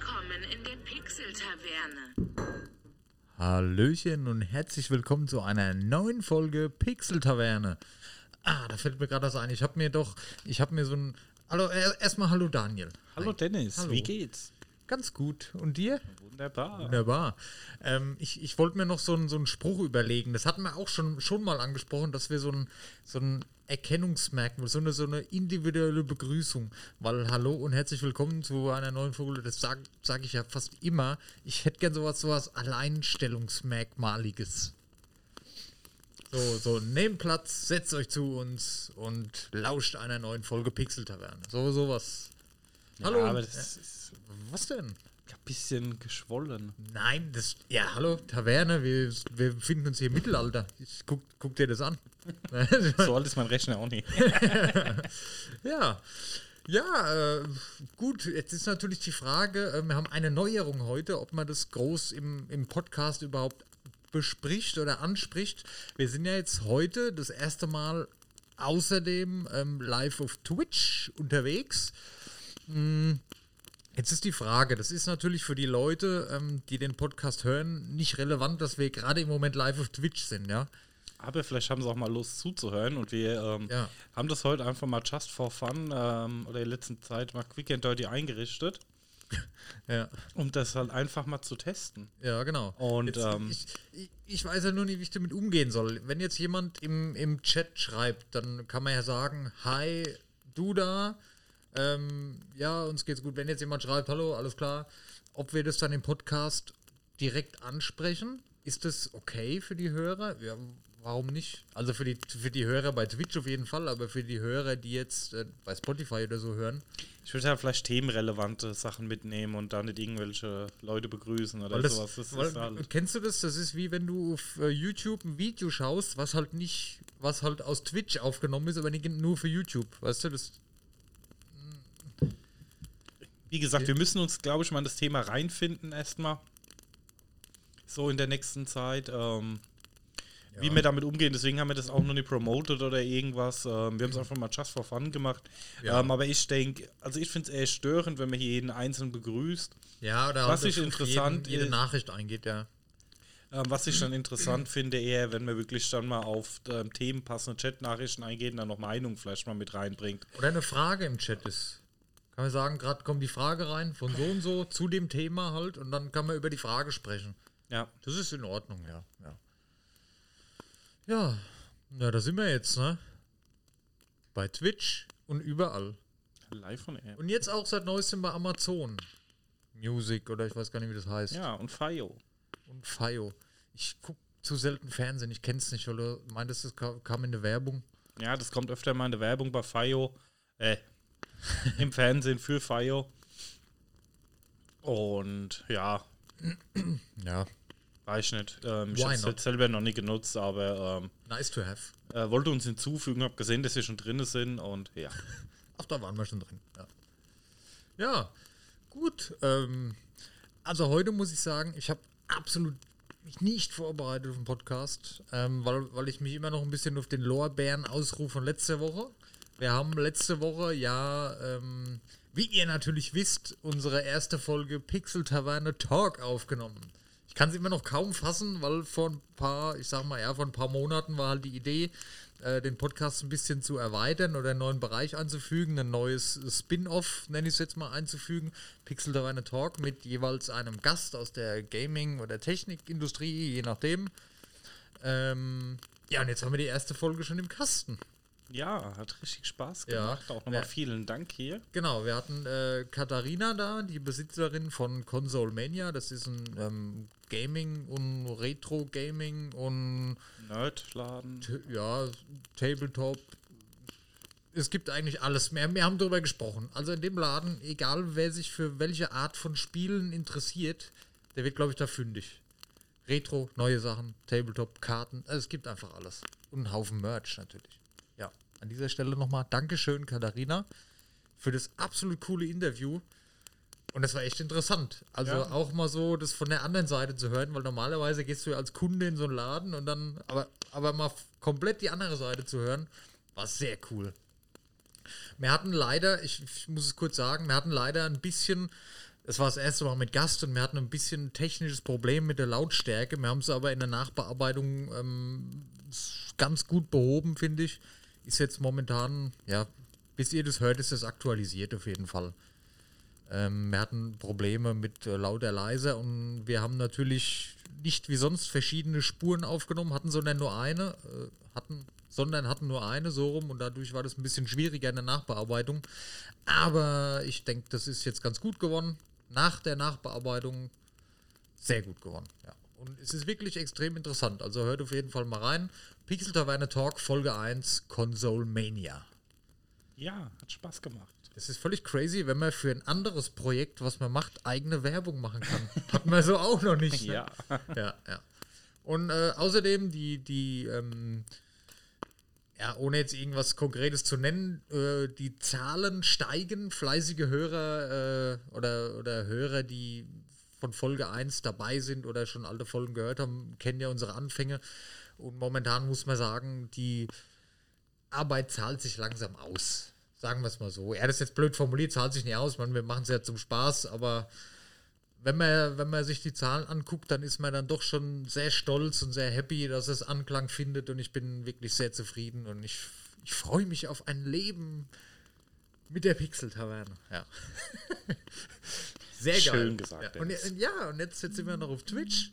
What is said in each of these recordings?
Willkommen in der Pixel-Taverne. Hallöchen und herzlich willkommen zu einer neuen Folge Pixel Taverne. Ah, da fällt mir gerade was ein. Ich habe mir doch, ich habe mir so ein. Hallo, er- erstmal hallo Daniel. Hallo Dennis, Hallo. wie geht's? Ganz gut. Und dir? Wunderbar. Wunderbar. Ähm, ich ich wollte mir noch so einen, so einen Spruch überlegen. Das hatten wir auch schon, schon mal angesprochen, dass wir so ein, so ein Erkennungsmerkmal, so eine, so eine individuelle Begrüßung. Weil Hallo und herzlich willkommen zu einer neuen Folge. Das sage sag ich ja fast immer. Ich hätte gern sowas, sowas Alleinstellungsmerkmaliges. So, so, nehmt Platz, setzt euch zu uns und lauscht einer neuen Folge Pixel Taverne. So, sowas. Hallo. Ja, aber das ist Was denn? ein bisschen geschwollen. Nein, das. Ja, hallo, Taverne, wir, wir befinden uns hier im Mittelalter. Ich guck, guck dir das an. So alt ist mein Rechner auch nicht. ja. Ja, äh, gut, jetzt ist natürlich die Frage, äh, wir haben eine Neuerung heute, ob man das groß im, im Podcast überhaupt bespricht oder anspricht. Wir sind ja jetzt heute das erste Mal außerdem ähm, live auf Twitch unterwegs. Jetzt ist die Frage, das ist natürlich für die Leute, ähm, die den Podcast hören, nicht relevant, dass wir gerade im Moment live auf Twitch sind, ja. Aber vielleicht haben sie auch mal Lust zuzuhören und wir ähm, Ja. haben das heute einfach mal just for fun ähm, oder in der letzten Zeit mal quick and dirty eingerichtet, Ja, um das halt einfach mal zu testen. ja genau. Und, Jetzt, ähm, ich, ich, ich weiß ja nur nicht, wie ich damit umgehen soll. Wenn jetzt jemand im, im Chat schreibt, dann kann man ja sagen, hi, du da, ähm, ja, uns geht's gut. Wenn jetzt jemand schreibt, hallo, alles klar, ob wir das dann im Podcast direkt ansprechen, ist das okay für die Hörer? Ja, warum nicht? Also für die, für die Hörer bei Twitch auf jeden Fall, aber für die Hörer, die jetzt äh, bei Spotify oder so hören, Ich würde ja vielleicht themenrelevante Sachen mitnehmen und da nicht irgendwelche Leute begrüßen oder das, sowas. Das weil, halt. Kennst du das? Das ist wie wenn du auf äh, YouTube ein Video schaust, was halt nicht, was halt aus Twitch aufgenommen ist, aber nicht nur für YouTube. Weißt du, das. Wie gesagt, wir müssen uns, glaube ich, mal in das Thema reinfinden erstmal. So in der nächsten Zeit. Ähm, Wie wir damit umgehen, deswegen haben wir das auch noch nicht promoted oder irgendwas. Ähm, wir haben es einfach mal just for fun gemacht. Ja. Ähm, aber ich denke, also ich finde es eher störend, wenn man hier jeden Einzelnen begrüßt. Ja, oder Was ich interessant jeden, jede Nachricht eingeht, ja. Ähm, was ich dann interessant finde, eher, wenn man wirklich dann mal auf ähm, themenpassende Chat-Nachrichten eingeht und dann noch Meinung vielleicht mal mit reinbringt. Oder eine Frage im Chat ist. Kann man sagen, gerade kommt die Frage rein von so und so zu dem Thema halt und dann kann man über die Frage sprechen. Ja. Das ist in Ordnung, ja. Ja, ja, ja da sind wir jetzt, ne? Bei Twitch und überall. Live von Air. Und jetzt auch seit neuestem bei Amazon Music oder ich weiß gar nicht, wie das heißt. Ja, und Fayo. Und Fio. Ich gucke zu selten Fernsehen, ich kenne es nicht, oder meintest du, es ka- kam in der Werbung? Ja, das kommt öfter mal in der Werbung bei Fayo. Äh, im Fernsehen für Fayo. Und ja, Ja. weiß nicht. Ähm, ich habe es jetzt selber noch nie genutzt, aber Nice to have. ähm, äh, wollte uns hinzufügen, habe gesehen, dass wir schon drin sind und ja. Ach, da waren wir schon drin. Ja, ja gut. Ähm, also heute muss ich sagen, ich habe absolut mich nicht vorbereitet auf den Podcast, ähm, weil, weil ich mich immer noch ein bisschen auf den Lorbeeren ausrufe von letzter Woche. Wir haben letzte Woche ja, ähm, wie ihr natürlich wisst, unsere erste Folge Pixel Taverne Talk aufgenommen. Ich kann es immer noch kaum fassen, weil vor ein paar, ich sag mal, ja, vor ein paar Monaten war halt die Idee, äh, den Podcast ein bisschen zu erweitern oder einen neuen Bereich anzufügen, ein neues Spin-off, nenne ich es jetzt mal, einzufügen. Pixel Taverne Talk mit jeweils einem Gast aus der Gaming- oder Technikindustrie, je nachdem. Ähm, ja, und jetzt haben wir die erste Folge schon im Kasten. Ja, hat richtig Spaß Ja. gemacht. Auch nochmal Ja. vielen Dank hier. Genau, wir hatten äh, Katharina da, die Besitzerin von Console Mania. Das ist ein ähm, Gaming und Retro-Gaming und Nerdladen. Ja, Tabletop. Es gibt eigentlich alles mehr. Wir haben darüber gesprochen. Also in dem Laden, egal wer sich für welche Art von Spielen interessiert, der wird, glaube ich, da fündig. Retro, neue Sachen, Tabletop, Karten. Also es gibt einfach alles. Und einen Haufen Merch natürlich. An dieser Stelle nochmal Dankeschön, Katharina, für das absolut coole Interview. Und das war echt interessant. Also Ja. auch mal so das von der anderen Seite zu hören, weil normalerweise gehst du ja als Kunde in so einen Laden und dann, aber, aber mal komplett die andere Seite zu hören, war sehr cool. Wir hatten leider, ich, ich muss es kurz sagen, wir hatten leider ein bisschen es war das erste Mal mit Gast und wir hatten ein bisschen ein technisches Problem mit der Lautstärke. Wir haben es aber in der Nachbearbeitung ähm, ganz gut behoben, finde ich. Ist jetzt momentan, ja, bis ihr das hört, ist das aktualisiert auf jeden Fall. Ähm, wir hatten Probleme mit äh, lauter leiser und wir haben natürlich nicht wie sonst verschiedene Spuren aufgenommen, hatten sondern nur eine, äh, hatten, sondern hatten nur eine so rum und dadurch war das ein bisschen schwieriger in der Nachbearbeitung. Aber ich denke, das ist jetzt ganz gut geworden. Nach der Nachbearbeitung sehr gut geworden. Ja. Und es ist wirklich extrem interessant. Also hört auf jeden Fall mal rein. Pixel Taverne Talk Folge 1 Console Mania. Ja, hat Spaß gemacht. Es ist völlig crazy, wenn man für ein anderes Projekt, was man macht, eigene Werbung machen kann. Hat man so auch noch nicht. Ne? Ja. ja, ja. Und äh, außerdem die, die, ähm, ja, ohne jetzt irgendwas Konkretes zu nennen, äh, die Zahlen steigen. Fleißige Hörer äh, oder, oder Hörer, die von Folge 1 dabei sind oder schon alte Folgen gehört haben, kennen ja unsere Anfänge. Und momentan muss man sagen, die Arbeit zahlt sich langsam aus. Sagen wir es mal so. Er das ist jetzt blöd formuliert, zahlt sich nicht aus. Man, wir machen es ja zum Spaß, aber wenn man, wenn man sich die Zahlen anguckt, dann ist man dann doch schon sehr stolz und sehr happy, dass es Anklang findet und ich bin wirklich sehr zufrieden und ich, ich freue mich auf ein Leben mit der Pixel-Taverne. Ja. sehr geil. Schön gesagt, Ja. Und, ja, und jetzt, jetzt sind wir noch auf Twitch.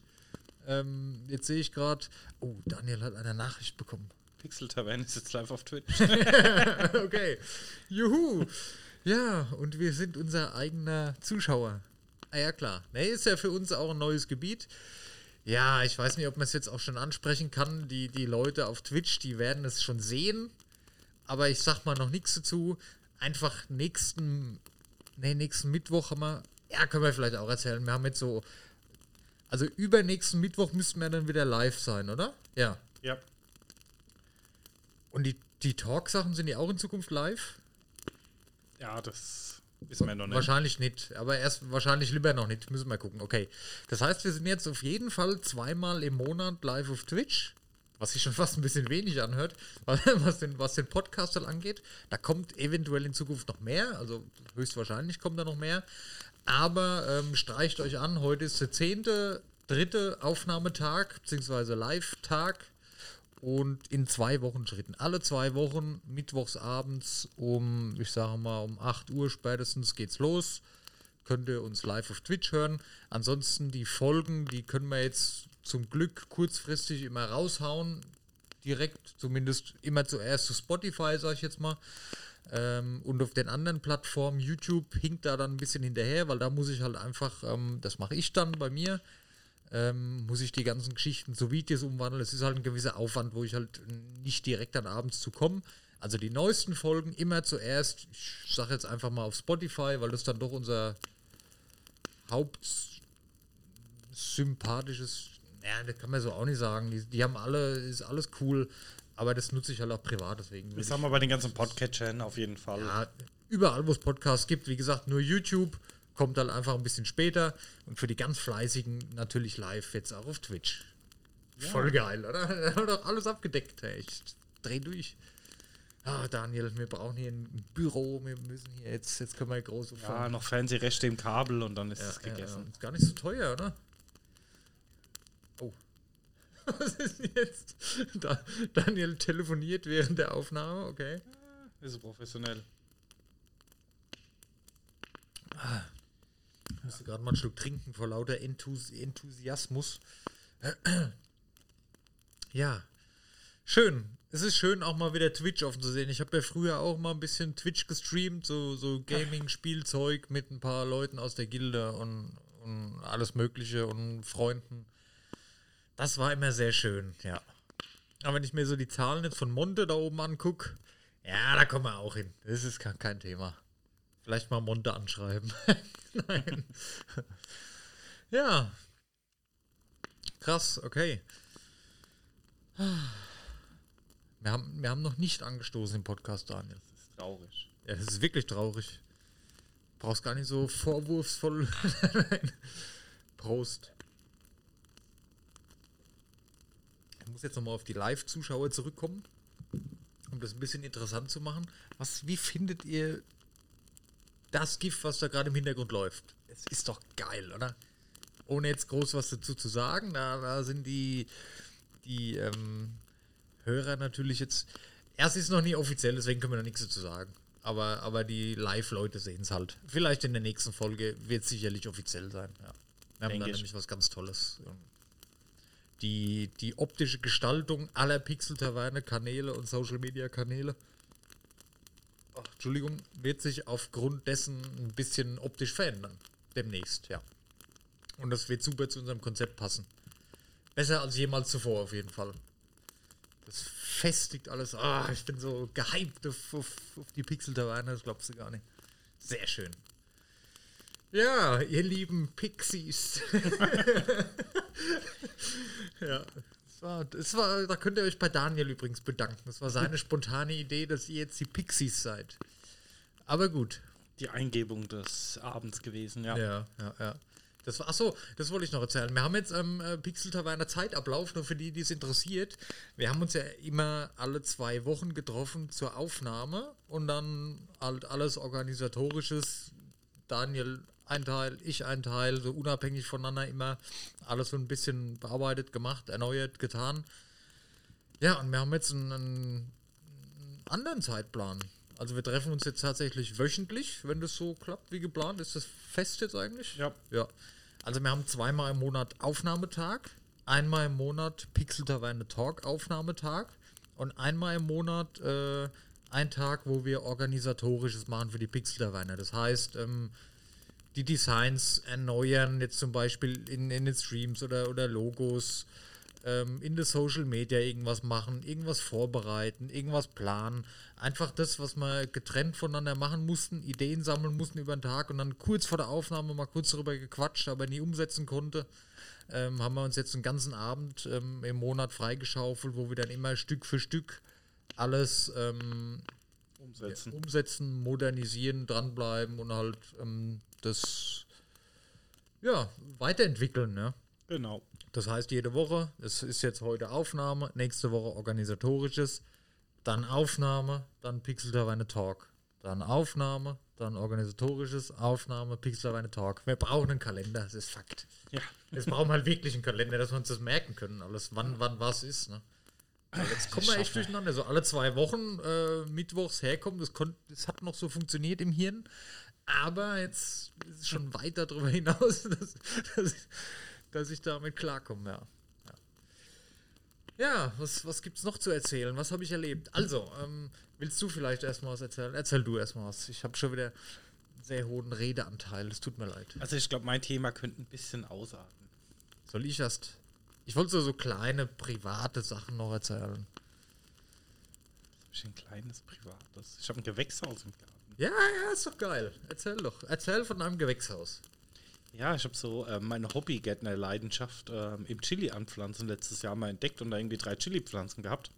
Ähm, jetzt sehe ich gerade, oh, Daniel hat eine Nachricht bekommen. Pixel Taverne ist jetzt live auf Twitch. okay. Juhu. Ja, und wir sind unser eigener Zuschauer. Ah ja, klar. Ne, ist ja für uns auch ein neues Gebiet. Ja, ich weiß nicht, ob man es jetzt auch schon ansprechen kann. Die, die Leute auf Twitch, die werden es schon sehen. Aber ich sag mal noch nichts dazu. Einfach nächsten, nee, nächsten Mittwoch haben wir, ja, können wir vielleicht auch erzählen. Wir haben jetzt so, also übernächsten Mittwoch müssten wir dann wieder live sein, oder? Ja. ja. Und die, die Talk-Sachen sind ja auch in Zukunft live? Ja, das wissen wir noch nicht. Wahrscheinlich nicht, aber erst wahrscheinlich lieber noch nicht. Müssen wir gucken. Okay. Das heißt, wir sind jetzt auf jeden Fall zweimal im Monat live auf Twitch, was sich schon fast ein bisschen wenig anhört, was den, was den Podcast halt angeht. Da kommt eventuell in Zukunft noch mehr, also höchstwahrscheinlich kommt da noch mehr. Aber ähm, streicht euch an, heute ist der zehnte, dritte Aufnahmetag, beziehungsweise Live-Tag. Und in zwei Wochen Schritten. Alle zwei Wochen, mittwochs abends um, ich sage mal, um 8 Uhr spätestens geht's los. Könnt ihr uns live auf Twitch hören. Ansonsten die Folgen, die können wir jetzt zum Glück kurzfristig immer raushauen. Direkt, zumindest immer zuerst zu Spotify, sage ich jetzt mal. Ähm, und auf den anderen Plattformen, YouTube hinkt da dann ein bisschen hinterher, weil da muss ich halt einfach, ähm, das mache ich dann bei mir, ähm, muss ich die ganzen Geschichten zu Videos umwandeln. Es ist halt ein gewisser Aufwand, wo ich halt nicht direkt dann abends zu komme. Also die neuesten Folgen immer zuerst, ich sage jetzt einfach mal auf Spotify, weil das dann doch unser hauptsympathisches, ja, das kann man so auch nicht sagen. Die, die haben alle, ist alles cool, aber das nutze ich halt auch privat, deswegen. Das haben wir bei den ganzen Podcatchern auf jeden Fall. ja, überall, wo es Podcasts gibt, wie gesagt, nur YouTube kommt dann einfach ein bisschen später und für die ganz Fleißigen natürlich live jetzt auch auf Twitch. Voll geil, oder? Da haben wir doch alles abgedeckt, ey. Ich dreh durch. Ah, Daniel, wir brauchen hier ein Büro, wir müssen hier jetzt, jetzt können wir groß Ja, noch Fernsehrechte im Kabel und dann ist ja, es gegessen. Ja, ist gar nicht so teuer, oder? Was ist denn jetzt? Da, Daniel telefoniert während der Aufnahme, okay. Ist so professionell. Ich musste gerade mal einen Schluck trinken vor lauter Enthus Enthusiasmus. Ja, schön. Es ist schön, auch mal wieder Twitch offen zu sehen. Ich habe ja früher auch mal ein bisschen Twitch gestreamt, so, so Gaming-Spielzeug mit ein paar Leuten aus der Gilde und, und alles Mögliche und Freunden. Das war immer sehr schön, ja. Aber wenn ich mir so die Zahlen jetzt von Monte da oben angucke, ja, da kommen wir auch hin. Das ist kein, Thema. Vielleicht mal Monte anschreiben. Nein. Ja. Krass, okay. Wir haben, wir haben noch nicht angestoßen im Podcast, Daniel. Das ist traurig. Ja, das ist wirklich traurig. Brauchst gar nicht so vorwurfsvoll. Nein. Prost. Ich muss jetzt nochmal auf die Live-Zuschauer zurückkommen, um das ein bisschen interessant zu machen. Was, wie findet ihr das Gift, was da gerade im Hintergrund läuft. Es ist doch geil, oder? Ohne jetzt groß was dazu zu sagen, da, da sind die, die ähm, Hörer natürlich jetzt. Erst ist es noch nie offiziell, deswegen können wir noch nichts dazu sagen. Aber, aber die Live-Leute sehen es halt. Vielleicht in der nächsten Folge wird es sicherlich offiziell sein. Ja. Wir haben da ich. nämlich was ganz Tolles. Die, die optische Gestaltung aller Pixel-Taverne, Kanäle und Social-Media-Kanäle Entschuldigung, wird sich aufgrund dessen ein bisschen optisch verändern. Demnächst, ja. Und das wird super zu unserem Konzept passen. Besser als jemals zuvor auf jeden Fall. Das festigt alles. Ah, ich bin so gehypt auf, auf, auf die Pixel-Taverne, das glaubst du gar nicht. Sehr schön. Ja, ihr lieben Pixies. ja. Das war, das war, da könnt ihr euch bei Daniel übrigens bedanken. Das war seine spontane Idee, dass ihr jetzt die Pixies seid. Aber gut. Die Eingebung des Abends gewesen, ja. Ja, ja, ja. Das war, achso, das wollte ich noch erzählen. Wir haben jetzt am ähm, Pixel Taverne Zeitablauf, nur für die, die es interessiert. Wir haben uns ja immer alle zwei Wochen getroffen zur Aufnahme und dann halt alles organisatorisches. Daniel ein Teil, ich ein Teil, so unabhängig voneinander immer alles so ein bisschen bearbeitet, gemacht, erneuert, getan. Ja, und wir haben jetzt einen, einen anderen Zeitplan. Also wir treffen uns jetzt tatsächlich wöchentlich, wenn das so klappt wie geplant. Ist das fest jetzt eigentlich? Ja. Ja. Also wir haben zweimal im Monat Aufnahmetag, einmal im Monat Pixel Taverne Talk Aufnahmetag und einmal im Monat äh, ein Tag, wo wir organisatorisches machen für die Pixel Taverne. Das heißt, ähm, die Designs erneuern, jetzt zum Beispiel in, in den Streams oder, oder Logos, ähm, in der Social Media irgendwas machen, irgendwas vorbereiten, irgendwas planen. Einfach das, was wir getrennt voneinander machen mussten, Ideen sammeln mussten über den Tag und dann kurz vor der Aufnahme mal kurz darüber gequatscht, aber nie umsetzen konnte. Ähm, haben wir uns jetzt einen ganzen Abend ähm, im Monat freigeschaufelt, wo wir dann immer Stück für Stück alles ähm, Umsetzen. umsetzen, modernisieren, dranbleiben und halt ähm, das ja, weiterentwickeln. Ne? Genau. Das heißt, jede Woche, es ist jetzt heute Aufnahme, nächste Woche organisatorisches, dann Aufnahme, dann Pixel Taverne Talk. Dann Aufnahme, dann organisatorisches, Aufnahme, Pixel Taverne Talk. Wir brauchen einen Kalender, das ist Fakt. Ja. Jetzt brauchen wir halt wirklich einen Kalender, dass wir uns das merken können, alles, wann, wann was ist. Ne? Jetzt kommen wir echt durcheinander. So alle zwei Wochen äh, mittwochs herkommen, das, das hat noch so funktioniert im Hirn. Aber jetzt ist es schon weit darüber hinaus, dass, dass, ich, dass ich damit klarkomme, ja. Ja, ja was, was gibt es noch zu erzählen? Was habe ich erlebt? Also, ähm, willst du vielleicht erstmal was erzählen? Erzähl du erstmal was. Ich habe schon wieder einen sehr hohen Redeanteil. Es tut mir leid. Also ich glaube, mein Thema könnte ein bisschen ausarten. Soll ich erst? Ich wollte so, so kleine private Sachen noch erzählen. Ich ein kleines privates. Ich habe ein Gewächshaus im Garten. Ja, ja, ist doch geil. Erzähl doch. Erzähl von einem Gewächshaus. Ja, ich habe so äh, meine Hobbygärtner-Leidenschaft ähm, im Chili anpflanzen letztes Jahr mal entdeckt und da irgendwie drei Chili-Pflanzen gehabt.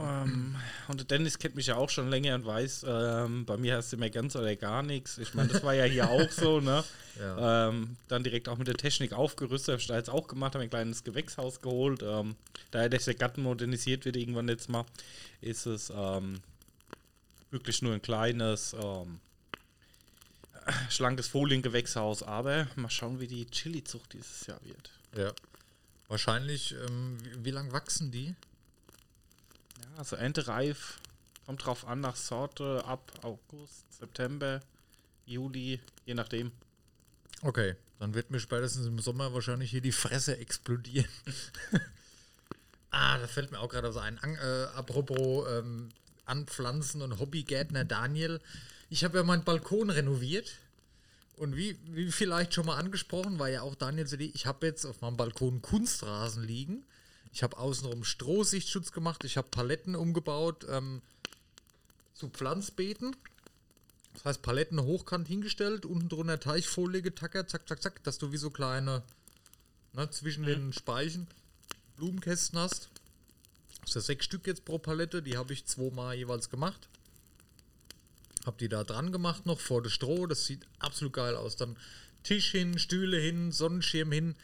Ähm, und der Dennis kennt mich ja auch schon länger und weiß, ähm, bei mir hast du immer ganz oder gar nichts. Ich meine, das war ja hier auch so, ne? Ja. Ähm, dann direkt auch mit der Technik aufgerüstet, habe ich da jetzt auch gemacht, habe ein kleines Gewächshaus geholt. Ähm, daher, dass der Garten modernisiert wird irgendwann jetzt mal, ist es ähm, wirklich nur ein kleines, ähm, schlankes Foliengewächshaus. Aber mal schauen, wie die Chili-Zucht dieses Jahr wird. Ja. Wahrscheinlich, ähm, wie, wie lang wachsen die? Also erntereif, kommt drauf an, nach Sorte ab August, September, Juli, je nachdem. Okay, dann wird mir spätestens im Sommer wahrscheinlich hier die Fresse explodieren. ah, da fällt mir auch gerade was ein. An, äh, apropos ähm, Anpflanzen und Hobbygärtner Daniel. Ich habe ja meinen Balkon renoviert. Und wie, wie vielleicht schon mal angesprochen, war ja auch Daniels Idee, ich habe jetzt auf meinem Balkon Kunstrasen liegen. Ich habe außenrum Strohsichtschutz gemacht. Ich habe Paletten umgebaut ähm, zu Pflanzbeeten. Das heißt, Paletten hochkant hingestellt, unten drunter Teichfolie getackert, zack, zack, zack, dass du wie so kleine, ne, zwischen den Speichen Blumenkästen hast. Das sind sechs Stück jetzt pro Palette, die habe ich zweimal jeweils gemacht. Hab die da dran gemacht noch vor das Stroh, das sieht absolut geil aus. Dann Tisch hin, Stühle hin, Sonnenschirm hin.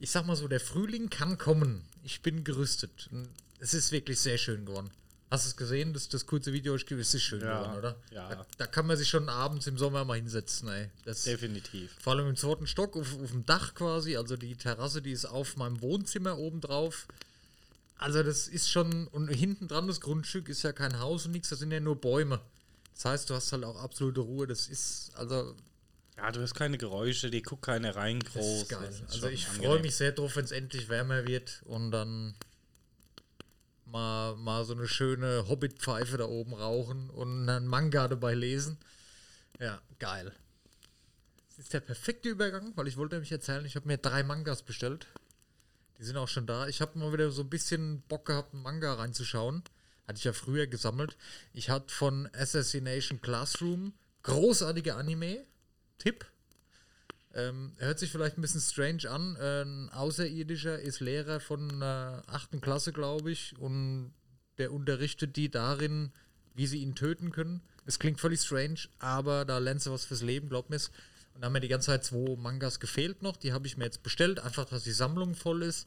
Ich sag mal so, der Frühling kann kommen. Ich bin gerüstet. Es ist wirklich sehr schön geworden. Hast du es gesehen, das, das kurze Video? Ich es ist schön Ja, geworden, oder? ja. Da, da kann man sich schon abends im Sommer mal hinsetzen, ey. Das, Definitiv. vor allem im zweiten Stock, auf, auf dem Dach quasi. Also die Terrasse, die ist auf meinem Wohnzimmer oben drauf. Also das ist schon, und hinten dran das Grundstück ist ja kein Haus und nichts, das sind ja nur Bäume. Das heißt, du hast halt auch absolute Ruhe. Das ist, also, Ja, du hast keine Geräusche, die guckt keine rein das groß. ist geil. Das ist Also ich freue mich sehr drauf, wenn es endlich wärmer wird und dann mal, mal so eine schöne Hobbit-Pfeife da oben rauchen und einen Manga dabei lesen. Ja, geil. Das ist der perfekte Übergang, weil ich wollte nämlich erzählen, ich habe mir drei Mangas bestellt. Die sind auch schon da. Ich habe mal wieder so ein bisschen Bock gehabt, einen Manga reinzuschauen. Hatte ich ja früher gesammelt. Ich hatte von Assassination Classroom großartige Anime. Tipp. Ähm, hört sich vielleicht ein bisschen strange an. Ein Außerirdischer ist Lehrer von einer achten Klasse, glaube ich, und der unterrichtet die darin, wie sie ihn töten können. Es klingt völlig strange, aber da lernst du was fürs Leben, glaub mir's. Und da haben mir die ganze Zeit zwei Mangas gefehlt noch. Die habe ich mir jetzt bestellt, einfach, dass die Sammlung voll ist.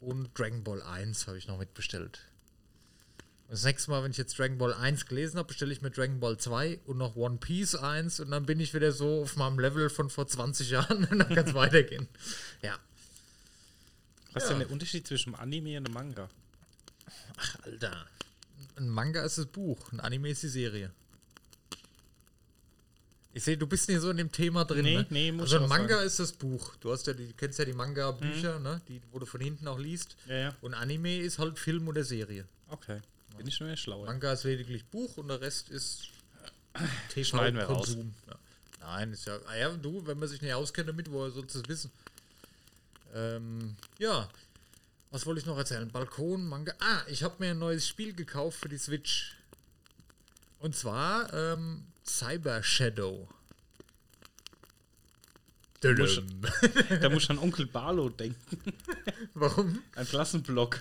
Und Dragon Ball 1 habe ich noch mitbestellt. Das nächste Mal, wenn ich jetzt Dragon Ball 1 gelesen habe, bestelle ich mir Dragon Ball 2 und noch One Piece 1 und dann bin ich wieder so auf meinem Level von vor 20 Jahren und dann kann es weitergehen. Ja. Was ist Ja. denn der Unterschied zwischen einem Anime und einem Manga? Ach, Alter. Ein Manga ist das Buch, ein Anime ist die Serie. Ich sehe, du bist nicht so in dem Thema drin. Nee, ne? nee, muss also ein Manga sagen. ist das Buch. Du hast ja die, du kennst ja die Manga-Bücher, ne? Die, wo du von hinten auch liest. Ja, ja. Und Anime ist halt Film oder Serie. Okay. Bin ich schon mehr schlauer. Manga ist lediglich Buch und der Rest ist. TV-Konsum. Ja. Nein, ist ja. Ah ja, du, wenn man sich nicht auskennt damit, woher sollst du es wissen? Ähm, ja. Was wollte ich noch erzählen? Balkon, Manga. Ah, ich habe mir ein neues Spiel gekauft für die Switch. Und zwar ähm, Cyber Shadow. muss- Da muss ich an Onkel Barlo denken. Warum? Ein Klassenblock.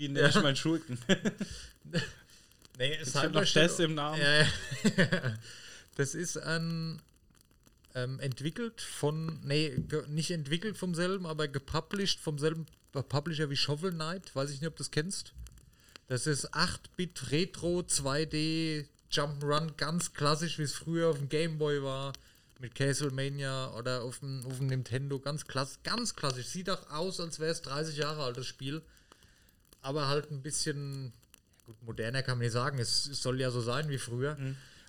Wie nenne ich meinen Schurken? Nee, Ich hab noch Test im Namen. Ja, ja. das ist ein ähm, entwickelt von, nee, nicht entwickelt vom selben, aber gepublished vom selben Publisher wie Shovel Knight. Weiß ich nicht, ob du das kennst. Das ist 8-Bit Retro 2D Jump'n'Run, ganz klassisch, wie es früher auf dem Game Boy war. Mit Castlevania oder auf dem, auf dem Nintendo. Ganz, klass, ganz klassisch. Sieht auch aus, als wäre es 30 Jahre altes Spiel. Aber halt ein bisschen gut, moderner kann man nicht sagen. Es, es soll ja so sein wie früher.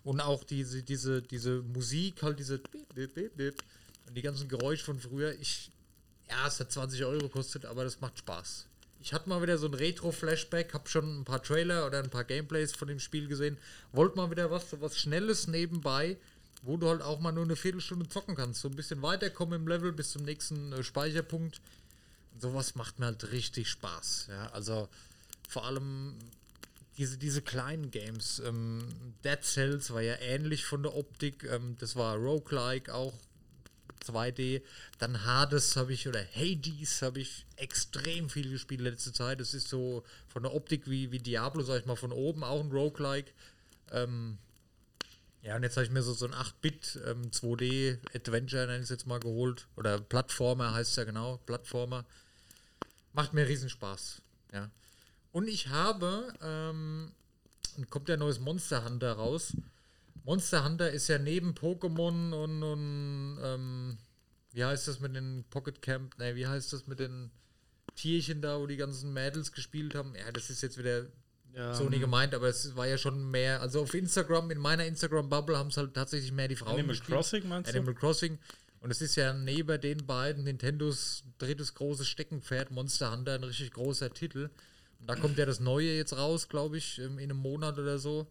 Und auch diese, diese, diese Musik, halt diese Bip, Bip, Bip, Bip, und die ganzen Geräusche von früher. Ich, ja, es hat 20 Euro gekostet, aber das macht Spaß. Ich hatte mal wieder so ein Retro-Flashback, habe schon ein paar Trailer oder ein paar Gameplays von dem Spiel gesehen. Wollte mal wieder was, was Schnelles nebenbei, wo du halt auch mal nur eine Viertelstunde zocken kannst. So ein bisschen weiterkommen im Level bis zum nächsten äh, Speicherpunkt. Sowas macht mir halt richtig Spaß. Ja, also vor allem diese, diese kleinen Games. Ähm, Dead Cells war ja ähnlich von der Optik. Ähm, das war Roguelike auch 2D. Dann Hades habe ich, oder Hades habe ich extrem viel gespielt letzte Zeit. Das ist so von der Optik wie, wie Diablo, sag ich mal, von oben auch ein Roguelike. Ähm, ja, und jetzt habe ich mir so, so ein 8-Bit ähm, 2D-Adventure, nenne ich es jetzt mal, geholt. Oder Plattformer heißt es ja genau, Plattformer. Macht mir riesen Spaß. Ja. Und ich habe, ähm, kommt ja neues Monster Hunter raus. Monster Hunter ist ja neben Pokémon und, und ähm, wie heißt das mit den Pocket Camp, ne, wie heißt das mit den Tierchen da, wo die ganzen Mädels gespielt haben? Ja, das ist jetzt wieder Ja, so nie gemeint, aber es war ja schon mehr, also auf Instagram, in meiner Instagram-Bubble haben es halt tatsächlich mehr die Frauen Animal gespielt. Crossing meinst du? Animal Crossing. Und es ist ja neben den beiden Nintendos drittes großes Steckenpferd, Monster Hunter, ein richtig großer Titel. Und da kommt ja das Neue jetzt raus, glaube ich, ähm, in einem Monat oder so.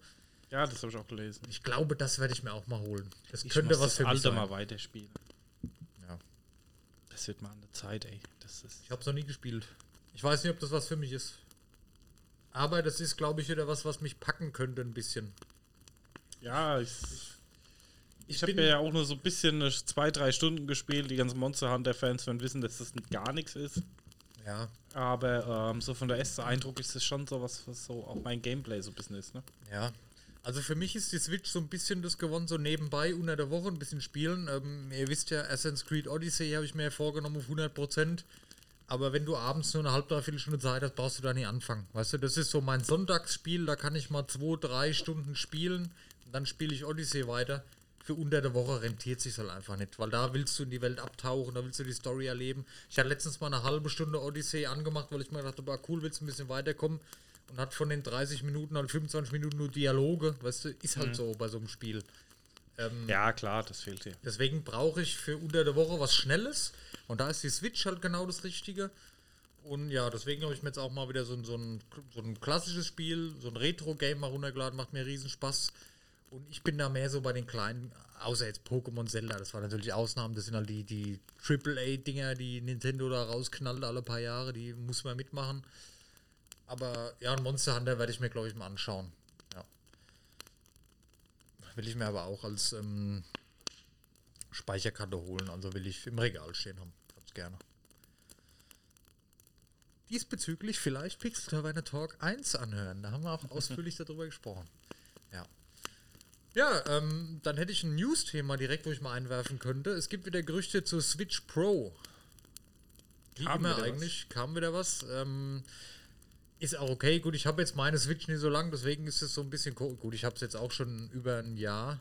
Ja, das habe ich auch gelesen. Ich glaube, das werde ich mir auch mal holen. Das Ich könnte was für mich sein. mal weiterspielen. Ja. Das wird mal an der Zeit, ey. Das ist Ich habe es noch nie gespielt. Ich weiß nicht, ob das was für mich ist. Aber das ist, glaube ich, wieder was, was mich packen könnte ein bisschen. ja, ich, ich habe bin- ja auch nur so ein bisschen zwei, drei Stunden gespielt. Die ganzen Monster Hunter-Fans werden wissen, dass das gar nichts ist. Ja, Aber ähm, so von der ersten Eindruck ist es schon so was, so auch mein Gameplay so ein bisschen ist, ne? Ja. Also für mich ist die Switch so ein bisschen das gewonnen, so nebenbei unter der Woche ein bisschen spielen. Ähm, ihr wisst ja, Assassin's Creed Odyssey habe ich mir vorgenommen auf 100%. Aber wenn du abends nur eine halbe, dreiviertel Stunde Zeit hast, brauchst du da nie anfangen. Weißt du, das ist so mein Sonntagsspiel, da kann ich mal zwei, drei Stunden spielen und dann spiele ich Odyssey weiter. Für unter der Woche rentiert sich halt einfach nicht, weil da willst du in die Welt abtauchen, da willst du die Story erleben. Ich hatte letztens mal eine halbe Stunde Odyssey angemacht, weil ich mir dachte, war cool, willst du ein bisschen weiterkommen und hat von den 30 Minuten halt 25 Minuten nur Dialoge, weißt du, ist halt so bei so einem Spiel. Ja, klar, das fehlt dir. Deswegen brauche ich für unter der Woche was Schnelles. Und da ist die Switch halt genau das Richtige. Und ja, deswegen habe ich mir jetzt auch mal wieder so, ein- so, ein, so ein klassisches Spiel, so ein Retro-Game mal runtergeladen, macht mir riesen Spaß. Und ich bin da mehr so bei den kleinen, außer jetzt Pokémon Zelda, das war natürlich Ausnahmen, das sind halt die, die AAA-Dinger, die Nintendo da rausknallt alle paar Jahre, die muss man mitmachen. Aber ja, ein Monster Hunter werde ich mir, glaube ich, mal anschauen. Ja. Will ich mir aber auch als ähm, Speicherkarte holen, also will ich im Regal stehen haben. Ganz gerne. Diesbezüglich vielleicht Pixel Talk 1 anhören. Da haben wir auch ausführlich darüber gesprochen. Ja. Ähm, dann hätte ich ein News-Thema direkt, wo ich mal einwerfen könnte. Es gibt wieder Gerüchte zur Switch Pro. Wie Kam immer wieder was? eigentlich, kam wieder was. Ähm, ist auch okay. Gut, ich habe jetzt meine Switch nicht so lang, deswegen ist es so ein bisschen gut. Ich habe es jetzt auch schon über ein Jahr.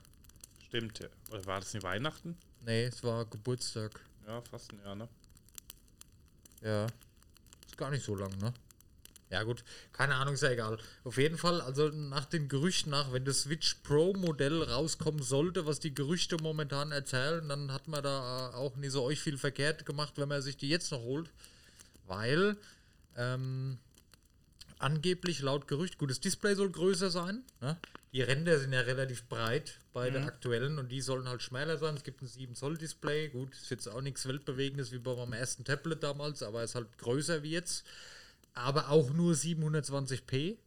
Stimmt. Oder war das nicht Weihnachten? Nee, es war Geburtstag. Ja, fast ein Jahr, ne? Ja. Ist gar nicht so lang, ne? Ja, gut. Keine Ahnung, ist ja egal. Auf jeden Fall, also nach den Gerüchten nach, wenn das Switch Pro Modell rauskommen sollte, was die Gerüchte momentan erzählen, dann hat man da äh, auch nicht so euch viel verkehrt gemacht, wenn man sich die jetzt noch holt. Weil, ähm, angeblich laut Gerücht, gut, das Display soll größer sein. Ne? Die Ränder sind ja relativ breit bei der aktuellen und die sollen halt schmäler sein. Es gibt ein 7 Zoll Display. Gut, ist jetzt auch nichts Weltbewegendes wie bei meinem ersten Tablet damals, aber ist halt größer wie jetzt. Aber auch nur 720p.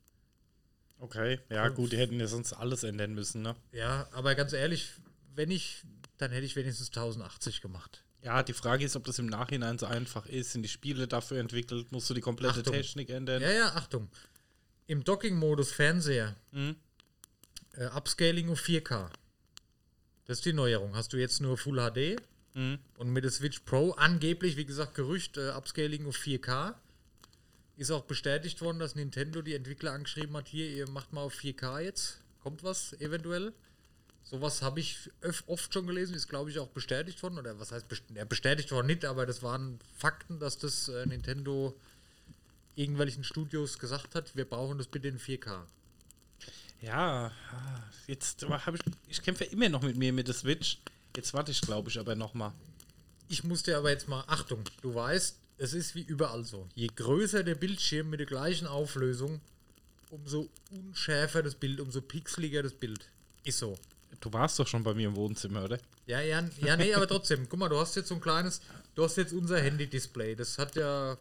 Okay. Ja, gut, die hätten ja sonst alles ändern müssen, ne? Ja, aber ganz ehrlich, wenn ich, dann hätte ich wenigstens 1080 gemacht. Ja, die Frage ist, ob das im Nachhinein so einfach ist. Sind die Spiele dafür entwickelt? Musst du die komplette Achtung. Technik ändern? Ja, ja, Achtung. Im Docking-Modus Fernseher. Mhm. Äh, Upscaling auf 4K. Das ist die Neuerung. Hast du jetzt nur Full HD Mhm. und mit der Switch Pro angeblich, wie gesagt, Gerücht, äh, Upscaling auf 4K. Ist auch bestätigt worden, dass Nintendo die Entwickler angeschrieben hat, hier, ihr macht mal auf 4K jetzt. Kommt was eventuell? Sowas habe ich oft schon gelesen, ist glaube ich auch bestätigt worden. Oder was heißt best ja, bestätigt worden nicht, aber das waren Fakten, dass das äh, Nintendo irgendwelchen Studios gesagt hat, wir brauchen das bitte in 4K. Ja, ah, jetzt habe ich, ich kämpfe immer noch mit mir mit der Switch. Jetzt warte ich, glaube ich, aber noch mal. Ich muss dir aber jetzt mal, Achtung, du weißt, es ist wie überall so. Je größer der Bildschirm mit der gleichen Auflösung, umso unschärfer das Bild, umso pixeliger das Bild. Ist so. Du warst doch schon bei mir im Wohnzimmer, oder? Ja, ja, ja, nee, aber trotzdem. Guck mal, du hast jetzt so ein kleines, du hast jetzt unser Handy-Display. Das hat ja,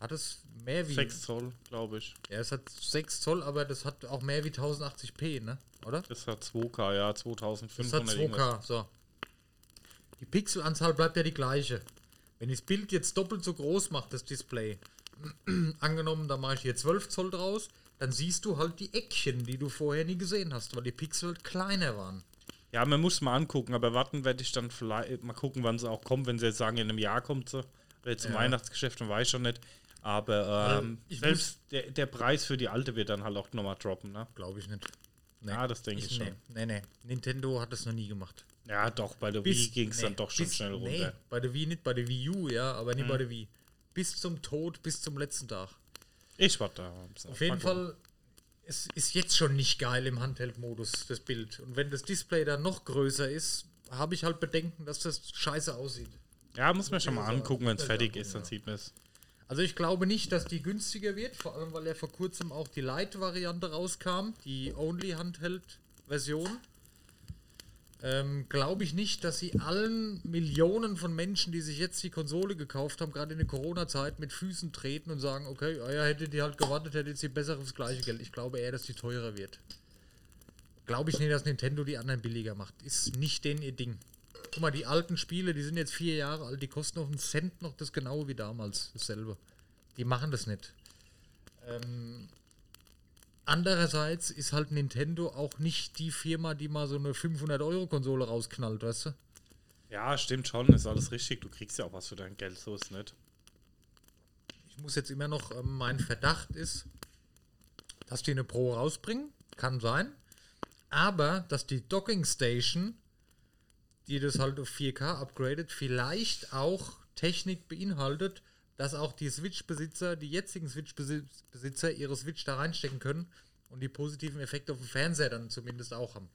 hat es mehr wie, 6 Zoll, glaube ich. ja, es hat 6 Zoll, aber das hat auch mehr wie 1080p, ne? Oder? Das hat 2K, ja, Das 2500 hat irgendwas. 2K, so. Die Pixelanzahl bleibt ja die gleiche. Wenn ich das Bild jetzt doppelt so groß mache, das Display, angenommen, da mache ich hier 12 Zoll draus, dann siehst du halt die Eckchen, die du vorher nie gesehen hast, weil die Pixel halt kleiner waren. Ja, man muss mal angucken, aber warten werde ich dann vielleicht mal gucken, wann sie auch kommt. Wenn sie jetzt sagen, in einem Jahr kommt sie, oder jetzt zum Ja. Weihnachtsgeschäft, dann weiß ich schon nicht. Aber ähm, ich selbst der, der Preis für die alte wird dann halt auch nochmal droppen, ne? Glaube ich nicht. Nee. Ja, das denke ich, schon. Nee, nee, nee. Nintendo hat das noch nie gemacht. Ja, doch, bei der Wii ging es nee, dann doch schon bis- schnell runter. Nee, bei der Wii nicht, bei der Wii U, ja, aber nicht Mhm. bei der Wii. Bis zum Tod, bis zum letzten Tag. Ich warte da. Auf jeden Fall, es ist jetzt schon nicht geil im Handheld-Modus, das Bild. Und wenn das Display dann noch größer ist, habe ich halt Bedenken, dass das scheiße aussieht. Ja, muss man schon mal Ja, angucken, wenn es fertig ist, dann sieht man es. Also ich glaube nicht, dass die günstiger wird, vor allem weil ja vor kurzem auch die Lite-Variante rauskam, die Only-Handheld-Version. Ähm, glaube ich nicht, dass sie allen Millionen von Menschen, die sich jetzt die Konsole gekauft haben, gerade in der Corona-Zeit mit Füßen treten und sagen, okay, ah ja, hättet ihr halt gewartet, hättet ihr besser aufs gleiche Geld. Ich glaube eher, dass die teurer wird. Glaube ich nicht, dass Nintendo die anderen billiger macht. Ist nicht denen ihr Ding. Guck mal, die alten Spiele, die sind jetzt vier Jahre alt, die kosten noch einen Cent noch das genaue wie damals, dasselbe. Die machen das nicht. Ähm, andererseits ist halt Nintendo auch nicht die Firma, die mal so eine 500-Euro-Konsole rausknallt, weißt du? Ja, stimmt schon, ist alles richtig. Du kriegst ja auch was für dein Geld, so ist nicht. ich muss jetzt immer noch, ähm, mein Verdacht ist, dass die eine Pro rausbringen, kann sein, aber dass die Docking Station, die das halt auf 4K upgradet, vielleicht auch Technik beinhaltet, dass auch die Switch-Besitzer, die jetzigen Switch-Besitzer ihre Switch da reinstecken können und die positiven Effekte auf dem Fernseher dann zumindest auch haben.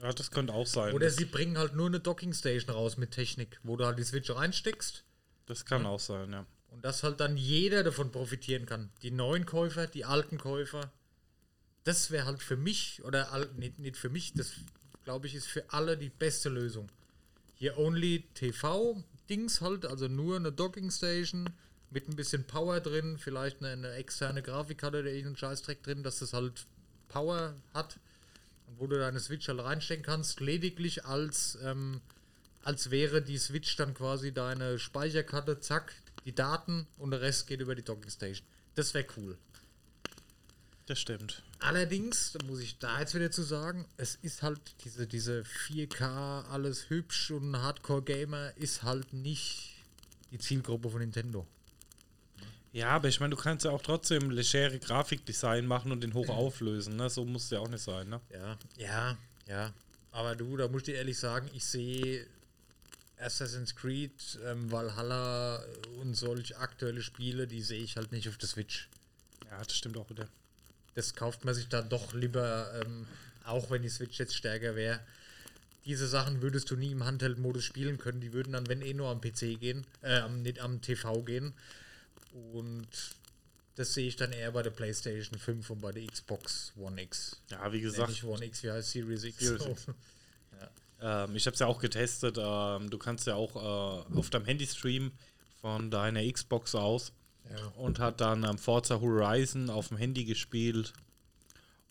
Ja, das könnte auch sein. Oder sie bringen halt nur eine Docking Station raus mit Technik, wo du halt die Switch reinsteckst das kann auch sein, ja. und dass halt dann jeder davon profitieren kann. Die neuen Käufer, die alten Käufer. Das wäre halt für mich, oder nicht, nicht für mich, das glaube ich ist für alle die beste Lösung. Hier Only TV-Dings halt, also nur eine Docking Station mit ein bisschen Power drin, vielleicht eine, eine externe Grafikkarte oder irgendeinen Scheißdreck drin, dass das halt Power hat und wo du deine Switch halt reinstecken kannst, lediglich als, ähm, als wäre die Switch dann quasi deine Speicherkarte, zack, die Daten und der Rest geht über die Docking Station. Das wäre cool. Das stimmt. Allerdings, da muss ich da jetzt wieder zu sagen, es ist halt diese, diese 4K, alles hübsch und Hardcore-Gamer ist halt nicht die Zielgruppe von Nintendo. Ja, aber ich meine, du kannst ja auch trotzdem legere Grafikdesign machen und den hoch auflösen, ne? So muss es ja auch nicht sein, ne? Ja, ja, ja. Aber du, da muss ich dir ehrlich sagen, ich sehe Assassin's Creed, ähm, Valhalla und solche aktuelle Spiele, die sehe ich halt nicht auf der Switch. Ja, das stimmt auch wieder. Das kauft man sich da doch lieber, ähm, auch wenn die Switch jetzt stärker wäre. Diese Sachen würdest du nie im Handheld-Modus spielen können. Die würden dann, wenn eh, nur am PC gehen, äh, am, nicht am TV gehen. Und das sehe ich dann eher bei der PlayStation 5 und bei der Xbox One X. Ja, wie gesagt, nicht One X, wie heißt Series X? Series X. ähm, ich habe es ja auch getestet. Ähm, du kannst ja auch äh, auf deinem Handy streamen von deiner Xbox aus Ja. und hat dann ähm, Forza Horizon auf dem Handy gespielt.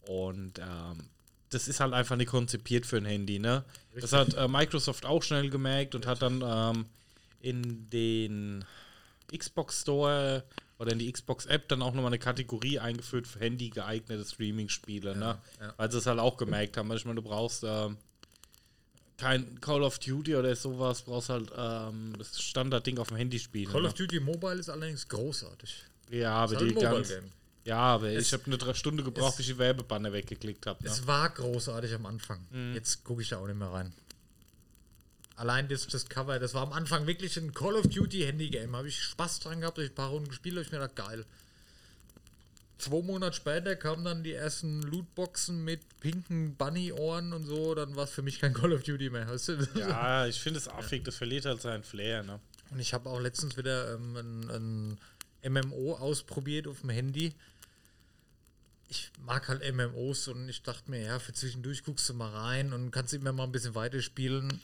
Und ähm, das ist halt einfach nicht konzipiert für ein Handy, ne? Das hat äh, Microsoft auch schnell gemerkt und hat dann ähm, in den Xbox Store oder in die Xbox App dann auch nochmal eine Kategorie eingeführt für Handy geeignete Streaming-Spiele, ne? ja. Weil sie es halt auch gemerkt haben. Manchmal du brauchst ähm, kein Call of Duty oder sowas, brauchst halt ähm, das Standardding auf dem Handy spielen. Call ne? of Duty Mobile ist allerdings großartig. Ja, aber halt die ganz. Ja, aber Es- ich habe eine drei Stunde gebraucht, bis ich die Werbebanner weggeklickt habe. Ne? Es war großartig am Anfang. Mhm. Jetzt gucke ich da auch nicht mehr rein. Allein das, das Cover, das war am Anfang wirklich ein Call of Duty Handy-Game. Habe ich Spaß dran gehabt, hab ich ein paar Runden gespielt, habe ich mir gedacht, geil. Zwei Monate später kamen dann die ersten Lootboxen mit pinken Bunny-Ohren und so, dann war es für mich kein Call of Duty mehr. Weißt du? Ja, ich finde es affig, das verliert halt seinen Flair. Ne? Und ich habe auch letztens wieder ähm, ein, ein MMO ausprobiert auf dem Handy. Ich mag halt MMOs und ich dachte mir, ja, für zwischendurch guckst du mal rein und kannst immer mal ein bisschen weiterspielen.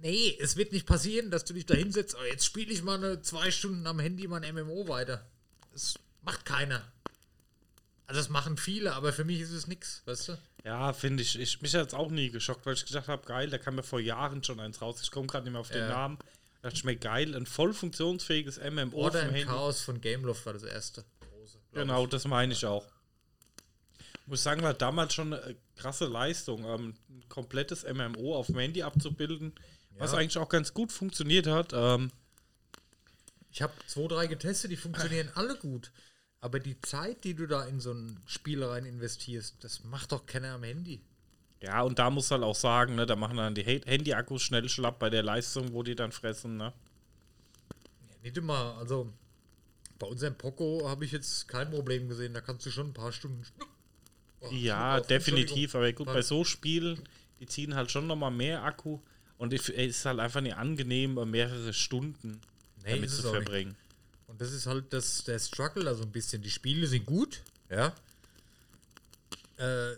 Nee, es wird nicht passieren, dass du dich da hinsetzt, oh, jetzt spiele ich mal eine zwei Stunden am Handy mein MMO weiter. Das macht keiner. Also das machen viele, aber für mich ist es nichts, weißt du? Ja, finde ich. ich. Mich hat es auch nie geschockt, weil ich gedacht habe, geil, da kam mir vor Jahren schon eins raus. Ich komme gerade nicht mehr auf den Ja. Namen. Da dachte ich mir, geil, ein voll funktionsfähiges MMO Order vom in Handy. Chaos von Gameloft war das erste. Große, Genau, ich. das meine ich auch. Muss sagen, war damals schon eine krasse Leistung, ähm, ein komplettes MMO auf dem Handy abzubilden, was Ja. eigentlich auch ganz gut funktioniert hat. Ähm, Ich habe zwei, drei getestet, die funktionieren alle gut. Aber die Zeit, die du da in so ein Spiel rein investierst, das macht doch keiner am Handy. ja, und da muss halt auch sagen, ne, da machen dann die Ha- Handy-Akkus schnell schlapp bei der Leistung, wo die dann fressen. Ne? Ja, nicht immer. Also bei unserem Poco habe ich jetzt kein Problem gesehen. Da kannst du schon ein paar Stunden. Oh, Ja, definitiv. Aber gut, bei so Spielen, die ziehen halt schon nochmal mehr Akku. Und es ist halt einfach nicht angenehm, mehrere Stunden Nee, damit zu verbringen. Und das ist halt das, der Struggle da so ein bisschen. Die Spiele sind gut, ja. Äh,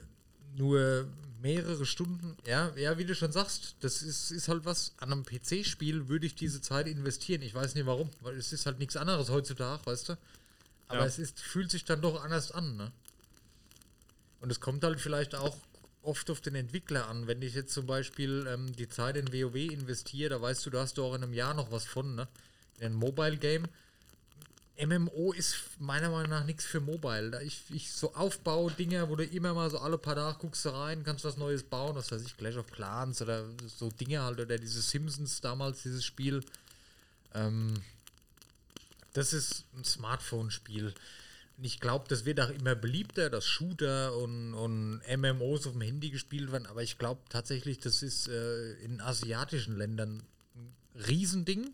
nur mehrere Stunden, ja, ja, wie du schon sagst, das ist, ist halt was. An einem PC-Spiel würde ich diese Zeit investieren. Ich weiß nicht warum, weil es ist halt nichts anderes heutzutage, weißt du? Aber Ja. es ist, fühlt sich dann doch anders an, ne? Und es kommt halt vielleicht auch oft auf den Entwickler an. Wenn ich jetzt zum Beispiel ähm, die Zeit in WoW investiere, da weißt du, da hast du auch in einem Jahr noch was von, ne? In einem Mobile-Game. MMO ist meiner Meinung nach nichts für Mobile. Ich, ich so Aufbau-Dinger, wo du immer mal so alle paar Tage guckst rein, kannst was Neues bauen, was weiß ich, Clash of Clans oder so Dinge halt, oder diese Simpsons damals, dieses Spiel. Ähm, das ist ein Smartphone-Spiel. Ich glaube, das wird auch immer beliebter, dass Shooter und, und MMOs auf dem Handy gespielt werden. Aber ich glaube tatsächlich, das ist äh, in asiatischen Ländern ein Riesending.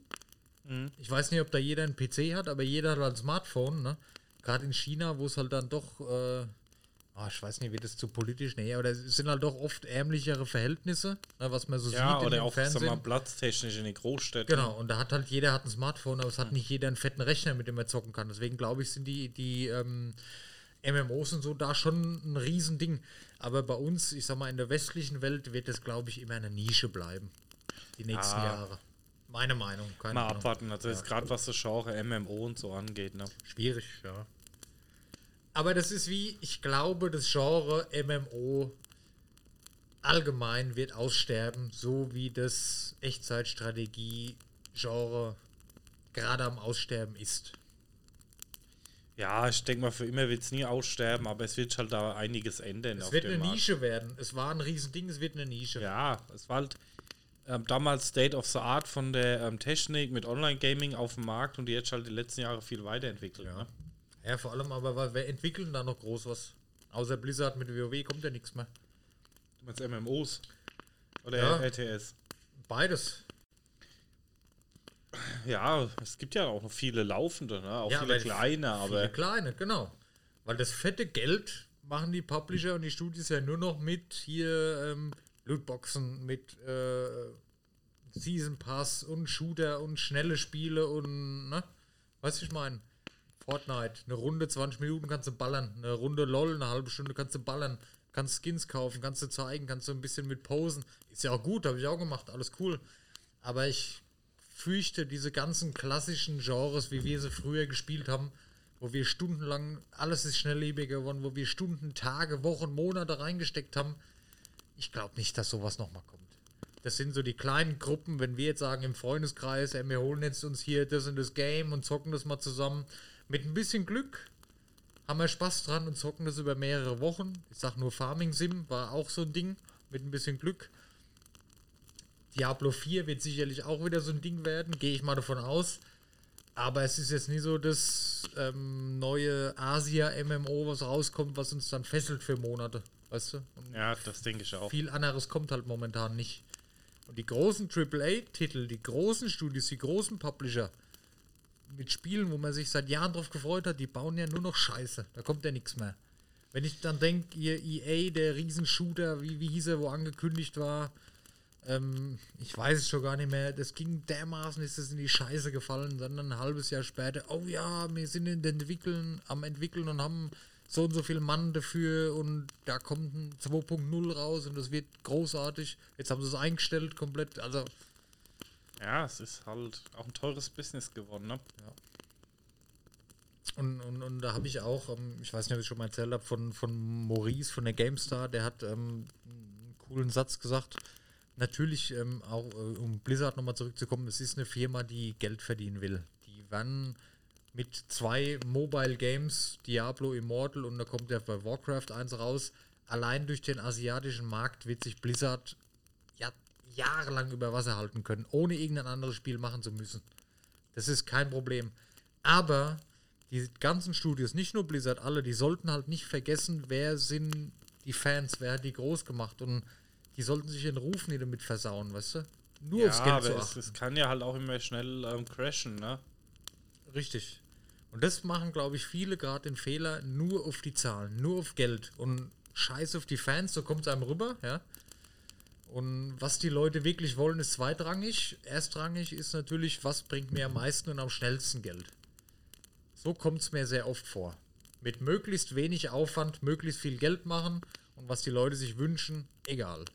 Ich weiß nicht, ob da jeder einen PC hat, aber jeder hat halt ein Smartphone. Ne? Gerade in China, wo es halt dann doch, äh, ah, ich weiß nicht, wie das zu politisch, nee, aber es sind halt doch oft ärmlichere Verhältnisse, ne, was man so Ja, sieht oder im auch sag Fernsehen. mal, platztechnisch in den Großstädten. Genau, und da hat halt jeder hat ein Smartphone, aber es hat nicht jeder einen fetten Rechner, mit dem er zocken kann. Deswegen glaube ich, sind die, die ähm, MMOs und so da schon ein Riesending. Aber bei uns, ich sag mal, in der westlichen Welt wird das, glaube ich, immer eine Nische bleiben. Die nächsten Ja. Jahre. Meine Meinung. Keine Mal Ahnung. abwarten, also jetzt gerade was das Genre MMO und so angeht, ne? Schwierig, ja. Aber das ist wie, ich glaube, das Genre MMO allgemein wird aussterben, so wie das Echtzeitstrategie-Genre gerade am Aussterben ist. Ja, ich denke mal, für immer wird es nie aussterben, aber es wird halt da einiges ändern. Es wird eine Markt. Nische werden. Es war ein Riesending, es wird eine Nische. Ja, es war halt ähm, damals State of the Art von der ähm, Technik mit Online-Gaming auf dem Markt und die hat sich halt die letzten Jahre viel weiterentwickelt. Ja. Ne? Ja, vor allem aber, weil wer entwickeln da noch groß was? Außer Blizzard mit WoW kommt ja nichts mehr. Du meinst MMOs? Oder Ja. RTS? Beides. Ja, es gibt ja auch noch viele laufende, ne? auch Ja, viele kleine, aber Viele kleine, genau. Weil das fette Geld machen die Publisher und die Studios ja nur noch mit hier ähm, Lootboxen, mit äh, Season Pass und Shooter und schnelle Spiele und, ne? Weißt du, ich meine? Fortnite, eine Runde 20 Minuten kannst du ballern, eine Runde LOL, eine halbe Stunde kannst du ballern, kannst Skins kaufen, kannst du zeigen, kannst du ein bisschen mit posen. Ist ja auch gut, habe ich auch gemacht, alles cool. Aber ich fürchte, diese ganzen klassischen Genres, wie wir sie früher gespielt haben, wo wir stundenlang, alles ist schnelllebiger geworden, wo wir Stunden, Tage, Wochen, Monate reingesteckt haben, ich glaube nicht, dass sowas nochmal kommt. Das sind so die kleinen Gruppen, wenn wir jetzt sagen im Freundeskreis, ey, wir holen jetzt uns hier das und das Game und zocken das mal zusammen. Mit ein bisschen Glück haben wir Spaß dran und zocken das über mehrere Wochen. Ich sag nur Farming Sim war auch so ein Ding, mit ein bisschen Glück. Diablo 4 wird sicherlich auch wieder so ein Ding werden, gehe ich mal davon aus. Aber es ist jetzt nie so das ähm, neue Asia-MMO, was rauskommt, was uns dann fesselt für Monate. Weißt du? Und ja, das denke ich auch. viel anderes kommt halt momentan nicht. Und die großen AAA-Titel, die großen Studios, die großen Publisher mit Spielen, wo man sich seit Jahren drauf gefreut hat, die bauen ja nur noch Scheiße. Da kommt ja nichts mehr. Wenn ich dann denke, ihr EA, der Riesenshooter, wie, wie hieß er, wo angekündigt war, ähm, ich weiß es schon gar nicht mehr, das ging dermaßen, ist es in die Scheiße gefallen, dann ein halbes Jahr später, oh ja, wir sind in den Entwickeln, am entwickeln und haben so und so viel Mann dafür und da kommt ein 2.0 raus und das wird großartig. Jetzt haben sie es eingestellt komplett, also Ja, es ist halt auch ein teures Business geworden, ne? Und, und, und da habe ich auch, ähm, ich weiß nicht, ob ich schon mal erzählt habe, von, von Maurice von der GameStar, der hat ähm, einen coolen Satz gesagt. Natürlich, ähm, auch äh, um Blizzard nochmal zurückzukommen, es ist eine Firma, die Geld verdienen will. Die werden mit zwei Mobile Games, Diablo Immortal und da kommt ja bei Warcraft eins raus, allein durch den asiatischen Markt wird sich Blizzard ja, jahrelang über Wasser halten können, ohne irgendein anderes Spiel machen zu müssen. Das ist kein Problem. Aber die ganzen Studios, nicht nur Blizzard, alle, die sollten halt nicht vergessen, wer sind die Fans, wer hat die groß gemacht und die sollten sich den Ruf nicht damit versauen, weißt du? Nur aufs Ja, Geld zu aber es, achten. es kann ja halt auch immer schnell ähm, crashen, ne? Richtig. Und das machen, glaube ich, viele gerade den Fehler nur auf die Zahlen, nur auf Geld und scheiß auf die Fans, so kommt es einem rüber, ja. Und was die Leute wirklich wollen, ist zweitrangig. Erstrangig ist natürlich, was bringt mir am meisten und am schnellsten Geld. So kommt es mir sehr oft vor. Mit möglichst wenig Aufwand, möglichst viel Geld machen und was die Leute sich wünschen, egal.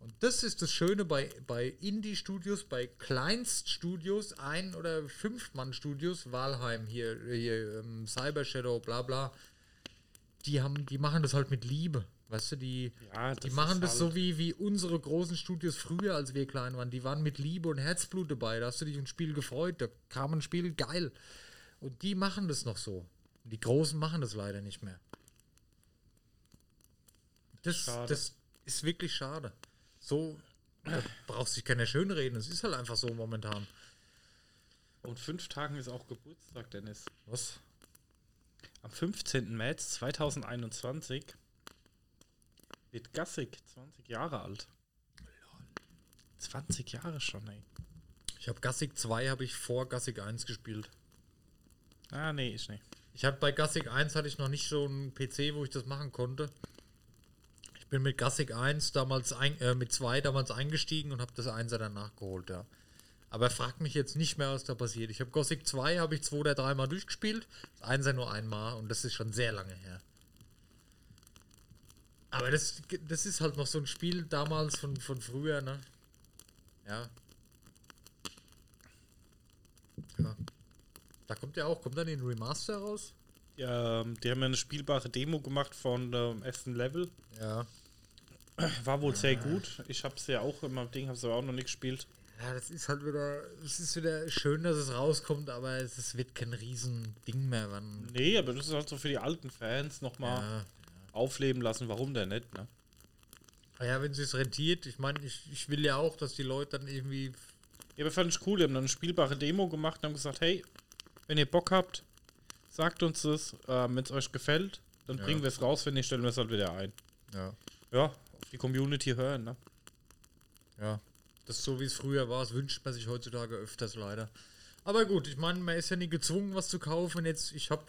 Und das ist das Schöne bei, bei Indie-Studios, bei Kleinststudios, ein- oder Fünf-Mann-Studios, Walheim, hier, hier ähm, Cyber Shadow, bla bla. Die, haben, die machen das halt mit Liebe. Weißt du, die, Ja, die das machen das halt- so wie, wie unsere großen Studios früher, als wir klein waren. Die waren mit Liebe und Herzblut dabei. Da hast du dich ein Spiel gefreut. Da kam ein Spiel geil. Und die machen das noch so. Die Großen machen das leider nicht mehr. Das, Schade. das ist wirklich schade. So da braucht sich keiner schönreden. Es ist halt einfach so momentan. Und fünf Tagen ist auch Geburtstag, Dennis. Was? Am 15. März 2021 wird Gassig 20 Jahre alt. 20 Jahre schon, ey. Ich habe Gassig 2 habe ich vor Gassig 1 gespielt. Ah, nee, ich nicht. Ich hatte bei Gassig 1 hatte ich noch nicht so einen PC, wo ich das machen konnte. Ich bin mit Gassig 1 damals ein, äh, mit 2 damals eingestiegen und habe das 1er dann nachgeholt, ja. Aber fragt mich jetzt nicht mehr, was da passiert. Ich habe Gothic 2 habe ich zwei oder dreimal durchgespielt, das 1er nur einmal und das ist schon sehr lange her. Aber das, das ist halt noch so ein Spiel damals von, von früher, ne? Ja. Ja. Da kommt ja auch, kommt dann ein Remaster raus? Ja, ähm, die haben ja eine spielbare Demo gemacht von ähm, ersten Level. Ja. War wohl sehr gut. Ich habe es ja auch in meinem Ding, habe es aber auch noch nicht gespielt. Ja, das ist halt wieder, es ist wieder schön, dass es rauskommt, aber es, es wird kein Riesending mehr. Wann, Nee, aber das ist halt so für die alten Fans nochmal ja. Aufleben lassen. Warum denn nicht, ne? Ah ja, wenn es sich rentiert, ich meine, ich, ich will ja auch, dass die Leute dann irgendwie. Ja, aber fand ich cool. Die haben dann eine spielbare Demo gemacht und haben gesagt, hey, wenn ihr Bock habt, sagt uns das. Ähm, wenn es euch gefällt, dann Ja. bringen wir es raus. Wenn nicht, stellen wir es halt wieder ein. Ja. Ja, auf die Community hören, ne? Ja. Das ist so, wie es früher war, das wünscht man sich heutzutage öfters leider. Aber gut, ich meine, man ist ja nie gezwungen, was zu kaufen. Jetzt, ich habe,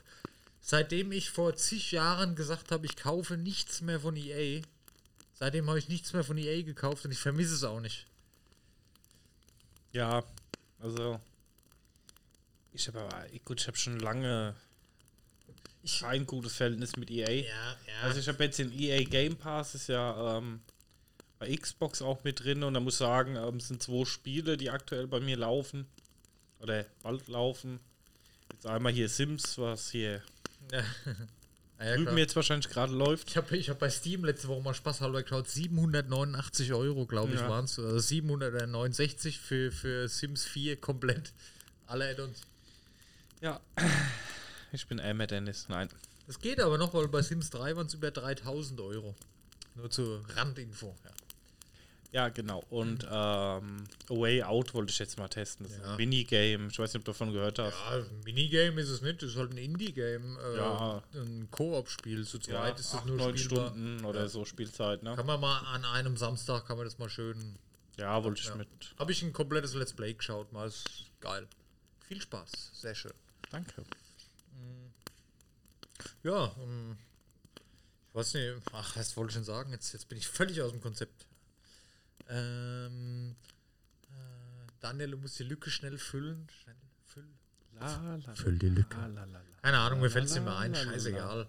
seitdem ich vor zig Jahren gesagt habe, ich kaufe nichts mehr von EA, seitdem habe ich nichts mehr von EA gekauft und ich vermisse es auch nicht. Ja, also. Ich habe aber, gut, ich habe schon lange kein gutes Verhältnis mit EA. Ja, ja. Also ich habe jetzt den EA Game Pass, ist ja ähm, bei Xbox auch mit drin und da muss ich sagen, ähm, es sind zwei Spiele, die aktuell bei mir laufen. Oder bald laufen. Jetzt einmal hier Sims, was hier ja. Ja, drüben klar. jetzt wahrscheinlich gerade läuft. Ich habe ich hab bei Steam letzte Woche mal spaßhalber geschaut, 789 Euro, glaube ich, Ja. waren es. Also 769 für, für Sims 4 komplett. Alle Add-ons. Ja. Ich bin Elmer Dennis. Nein. Das geht aber noch, weil bei Sims 3 waren es über 3000 Euro. Nur zur Randinfo. Ja. Ja, genau. Und ähm, A Way Out wollte ich jetzt mal testen. Das ist Ja. ein Minigame. Ich weiß nicht, ob du davon gehört hast. Ja, ein Minigame ist es nicht, das ist halt ein Indie-Game. Äh, Ja. Ein Koop-Spiel. Zu Ja, zweit ist das acht, nur neun. Stunden oder so Spielzeit, ne? Kann man mal an einem Samstag, kann man das mal schön. Ja, wollte ich Ja. mit. Habe ich ein komplettes Let's Play geschaut, mal ist geil. Viel Spaß, sehr schön. Danke. Ja, ähm, ich weiß nicht, ach, was wollte ich denn sagen? Jetzt, jetzt bin ich völlig aus dem Konzept. Ähm, äh, Daniel, du musst die Lücke schnell füllen. Schnell füllen. La, la, Füll die Lücke. la, la, la. Keine Ahnung, mir fällt es la, ein, scheißegal.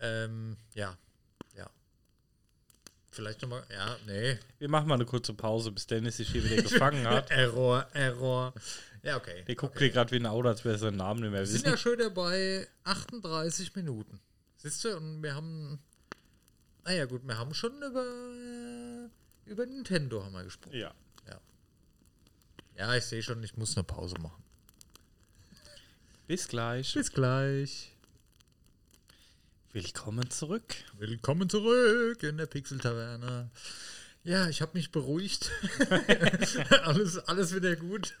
Ähm, ja, ja. Vielleicht nochmal, ja, nee. Wir machen mal eine kurze Pause, bis Dennis sich hier wieder gefangen hat. Error, Error. Ja, okay. Der guckt hier gerade wie ein Auto, als wäre sein Name nicht mehr Wir sind ja schon dabei 38 Minuten. Siehst du, und wir haben. Naja, gut, wir haben schon über. Über Nintendo haben wir gesprochen. Ja. Ja, ich sehe schon, ich muss eine Pause machen. Bis gleich. Bis gleich. Willkommen zurück. Willkommen zurück in der Pixel-Taverne. Ja, ich habe mich beruhigt. alles, alles wieder gut.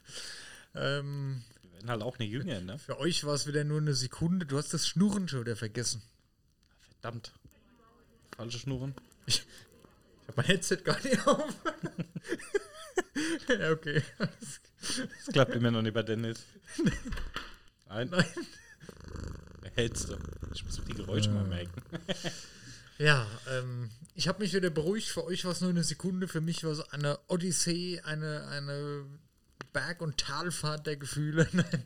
Ähm, Wir werden halt auch nicht jünger, ne? für euch war es wieder nur eine Sekunde. Du hast das Schnurren schon wieder vergessen. Verdammt. Falsche Schnurren. Ich habe mein Headset gar nicht auf. ja, okay. Das klappt immer noch nicht bei Dennis. Nein. Nein. Hältst du. Ich muss die Geräusche mal merken. Ja, ähm, ich habe mich wieder beruhigt. Für euch war es nur eine Sekunde. Für mich war es eine Odyssee, eine, eine Berg- und Talfahrt der Gefühle. Nein,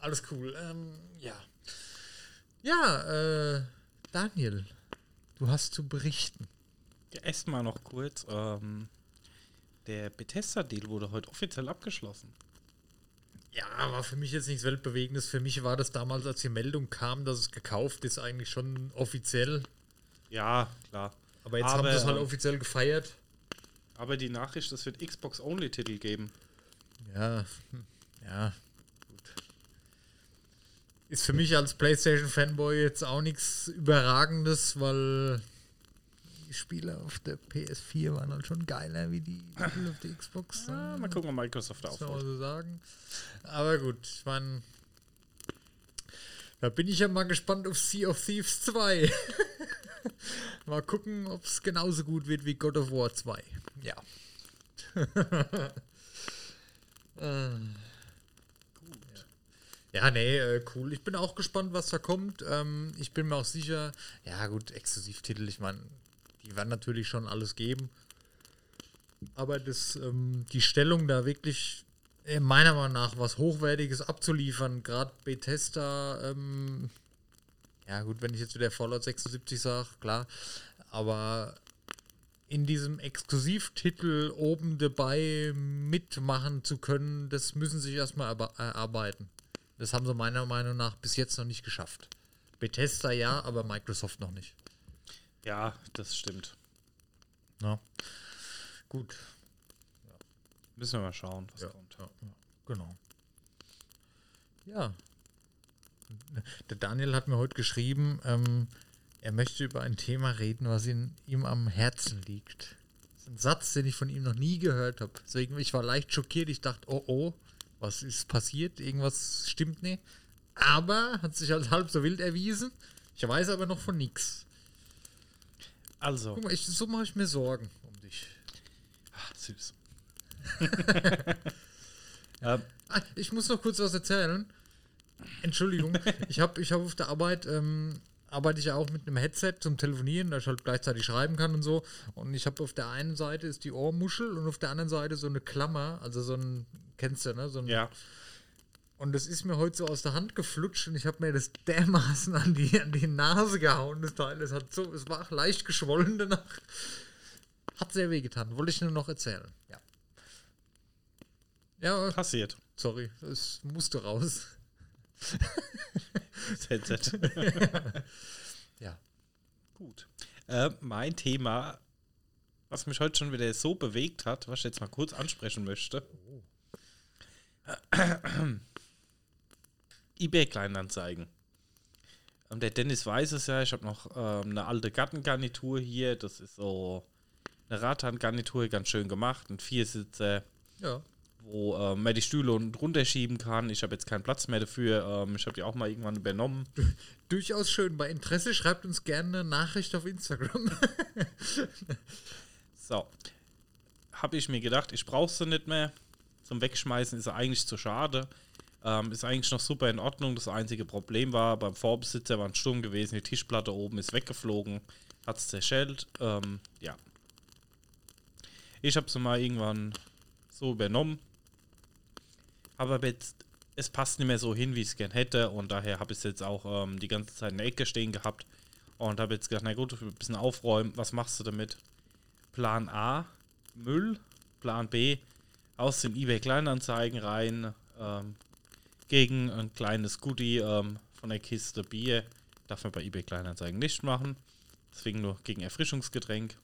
alles cool. Ähm, ja. Ja, äh, Daniel, du hast zu berichten. Ja, Erstmal noch kurz. Ähm, der Bethesda-Deal wurde heute offiziell abgeschlossen. Ja, war für mich jetzt nichts Weltbewegendes. Für mich war das damals, als die Meldung kam, dass es gekauft ist, eigentlich schon offiziell. Ja, klar. Aber jetzt Aber, haben sie es halt ähm, offiziell gefeiert. Aber die Nachricht, es wird Xbox-Only-Titel geben. Ja, hm, ja, gut. Ist für mich als PlayStation-Fanboy jetzt auch nichts Überragendes, weil die Spiele auf der PS4 waren halt schon geiler wie die Titel auf der Xbox. Ah, mal gucken, ob Microsoft man aufholt. so sagen. Aber gut, ich meine, da bin ich ja mal gespannt auf Sea of Thieves 2. mal gucken, ob es genauso gut wird wie God of War 2. Ja. Äh. Ja, nee, äh, cool. Ich bin auch gespannt, was da kommt. Ähm, ich bin mir auch sicher, ja gut, Exklusivtitel, ich meine, die werden natürlich schon alles geben. Aber das, ähm, die Stellung da wirklich äh, meiner Meinung nach was Hochwertiges abzuliefern, gerade Bethesda, ähm, ja gut, wenn ich jetzt wieder Fallout 76 sage, klar, aber in diesem Exklusivtitel oben dabei mitmachen zu können, das müssen sie sich erstmal erarbeiten. Das haben sie meiner Meinung nach bis jetzt noch nicht geschafft. Bethesda ja, aber Microsoft noch nicht. Ja, das stimmt. Ja. Gut. Müssen wir mal schauen, was Ja, kommt. ja, ja, genau. Ja. Der Daniel hat mir heute geschrieben, ähm, er möchte über ein Thema reden, was ihn, ihm am Herzen liegt. Das ist ein Satz, den ich von ihm noch nie gehört habe. Deswegen, ich war leicht schockiert. Ich dachte, oh oh, was ist passiert? Irgendwas stimmt nicht. Aber hat sich als halb so wild erwiesen. Ich weiß aber noch von nichts. Also, Guck mal, ich, so mache ich mir Sorgen um dich. ah, süß. ähm, Ah, ich muss noch kurz was erzählen. Entschuldigung. ich habe ich hab auf der Arbeit, ähm, arbeite ich ja auch mit einem Headset zum Telefonieren, da ich halt gleichzeitig schreiben kann und so. Und ich habe auf der einen Seite ist die Ohrmuschel und auf der anderen Seite so eine Klammer, also so ein, kennst du, ne? So ein, ja, Und das ist mir heute so aus der Hand geflutscht und ich habe mir das dermaßen an die, an die Nase gehauen, das Teil. Es, hat so, es war leicht geschwollen danach. Hat sehr weh getan. Wollte ich nur noch erzählen. Ja. Ja, passiert. sorry, es musste raus. Das Headset. Ja. Gut. Äh, mein Thema, was mich heute schon wieder so bewegt hat, was ich jetzt mal kurz ansprechen möchte. eBay Kleinanzeigen. Ähm, der Dennis weiß es ja, ich habe noch ähm, eine alte Gartengarnitur hier. Das ist so eine Radhandgarnitur, ganz schön gemacht. Ein Viersitzer, Ja. wo ähm, man die Stühle unten drunter schieben kann. Ich habe jetzt keinen Platz mehr dafür. Ähm, ich habe die auch mal irgendwann übernommen. Durchaus schön. Bei Interesse schreibt uns gerne eine Nachricht auf Instagram. So. Habe ich mir gedacht, ich brauche sie nicht mehr. Zum Wegschmeißen ist sie eigentlich zu schade. Ähm, ist eigentlich noch super in Ordnung. Das einzige Problem war, beim Vorbesitzer war ein Sturm gewesen. Die Tischplatte oben ist weggeflogen. Hat es zerschellt. Ähm, ja. Ich habe sie mal irgendwann so übernommen. Aber jetzt, es passt nicht mehr so hin, wie ich es gern hätte. Und daher habe ich es jetzt auch ähm, die ganze Zeit in der Ecke stehen gehabt. Und habe jetzt gedacht, na gut, ein bisschen aufräumen. Was machst du damit? Plan A, Müll. Plan B, aus den eBay Kleinanzeigen rein. Ähm, gegen ein kleines Goodie ähm, von der Kiste Bier. Darf man bei eBay Kleinanzeigen nicht machen. Deswegen nur gegen Erfrischungsgetränk.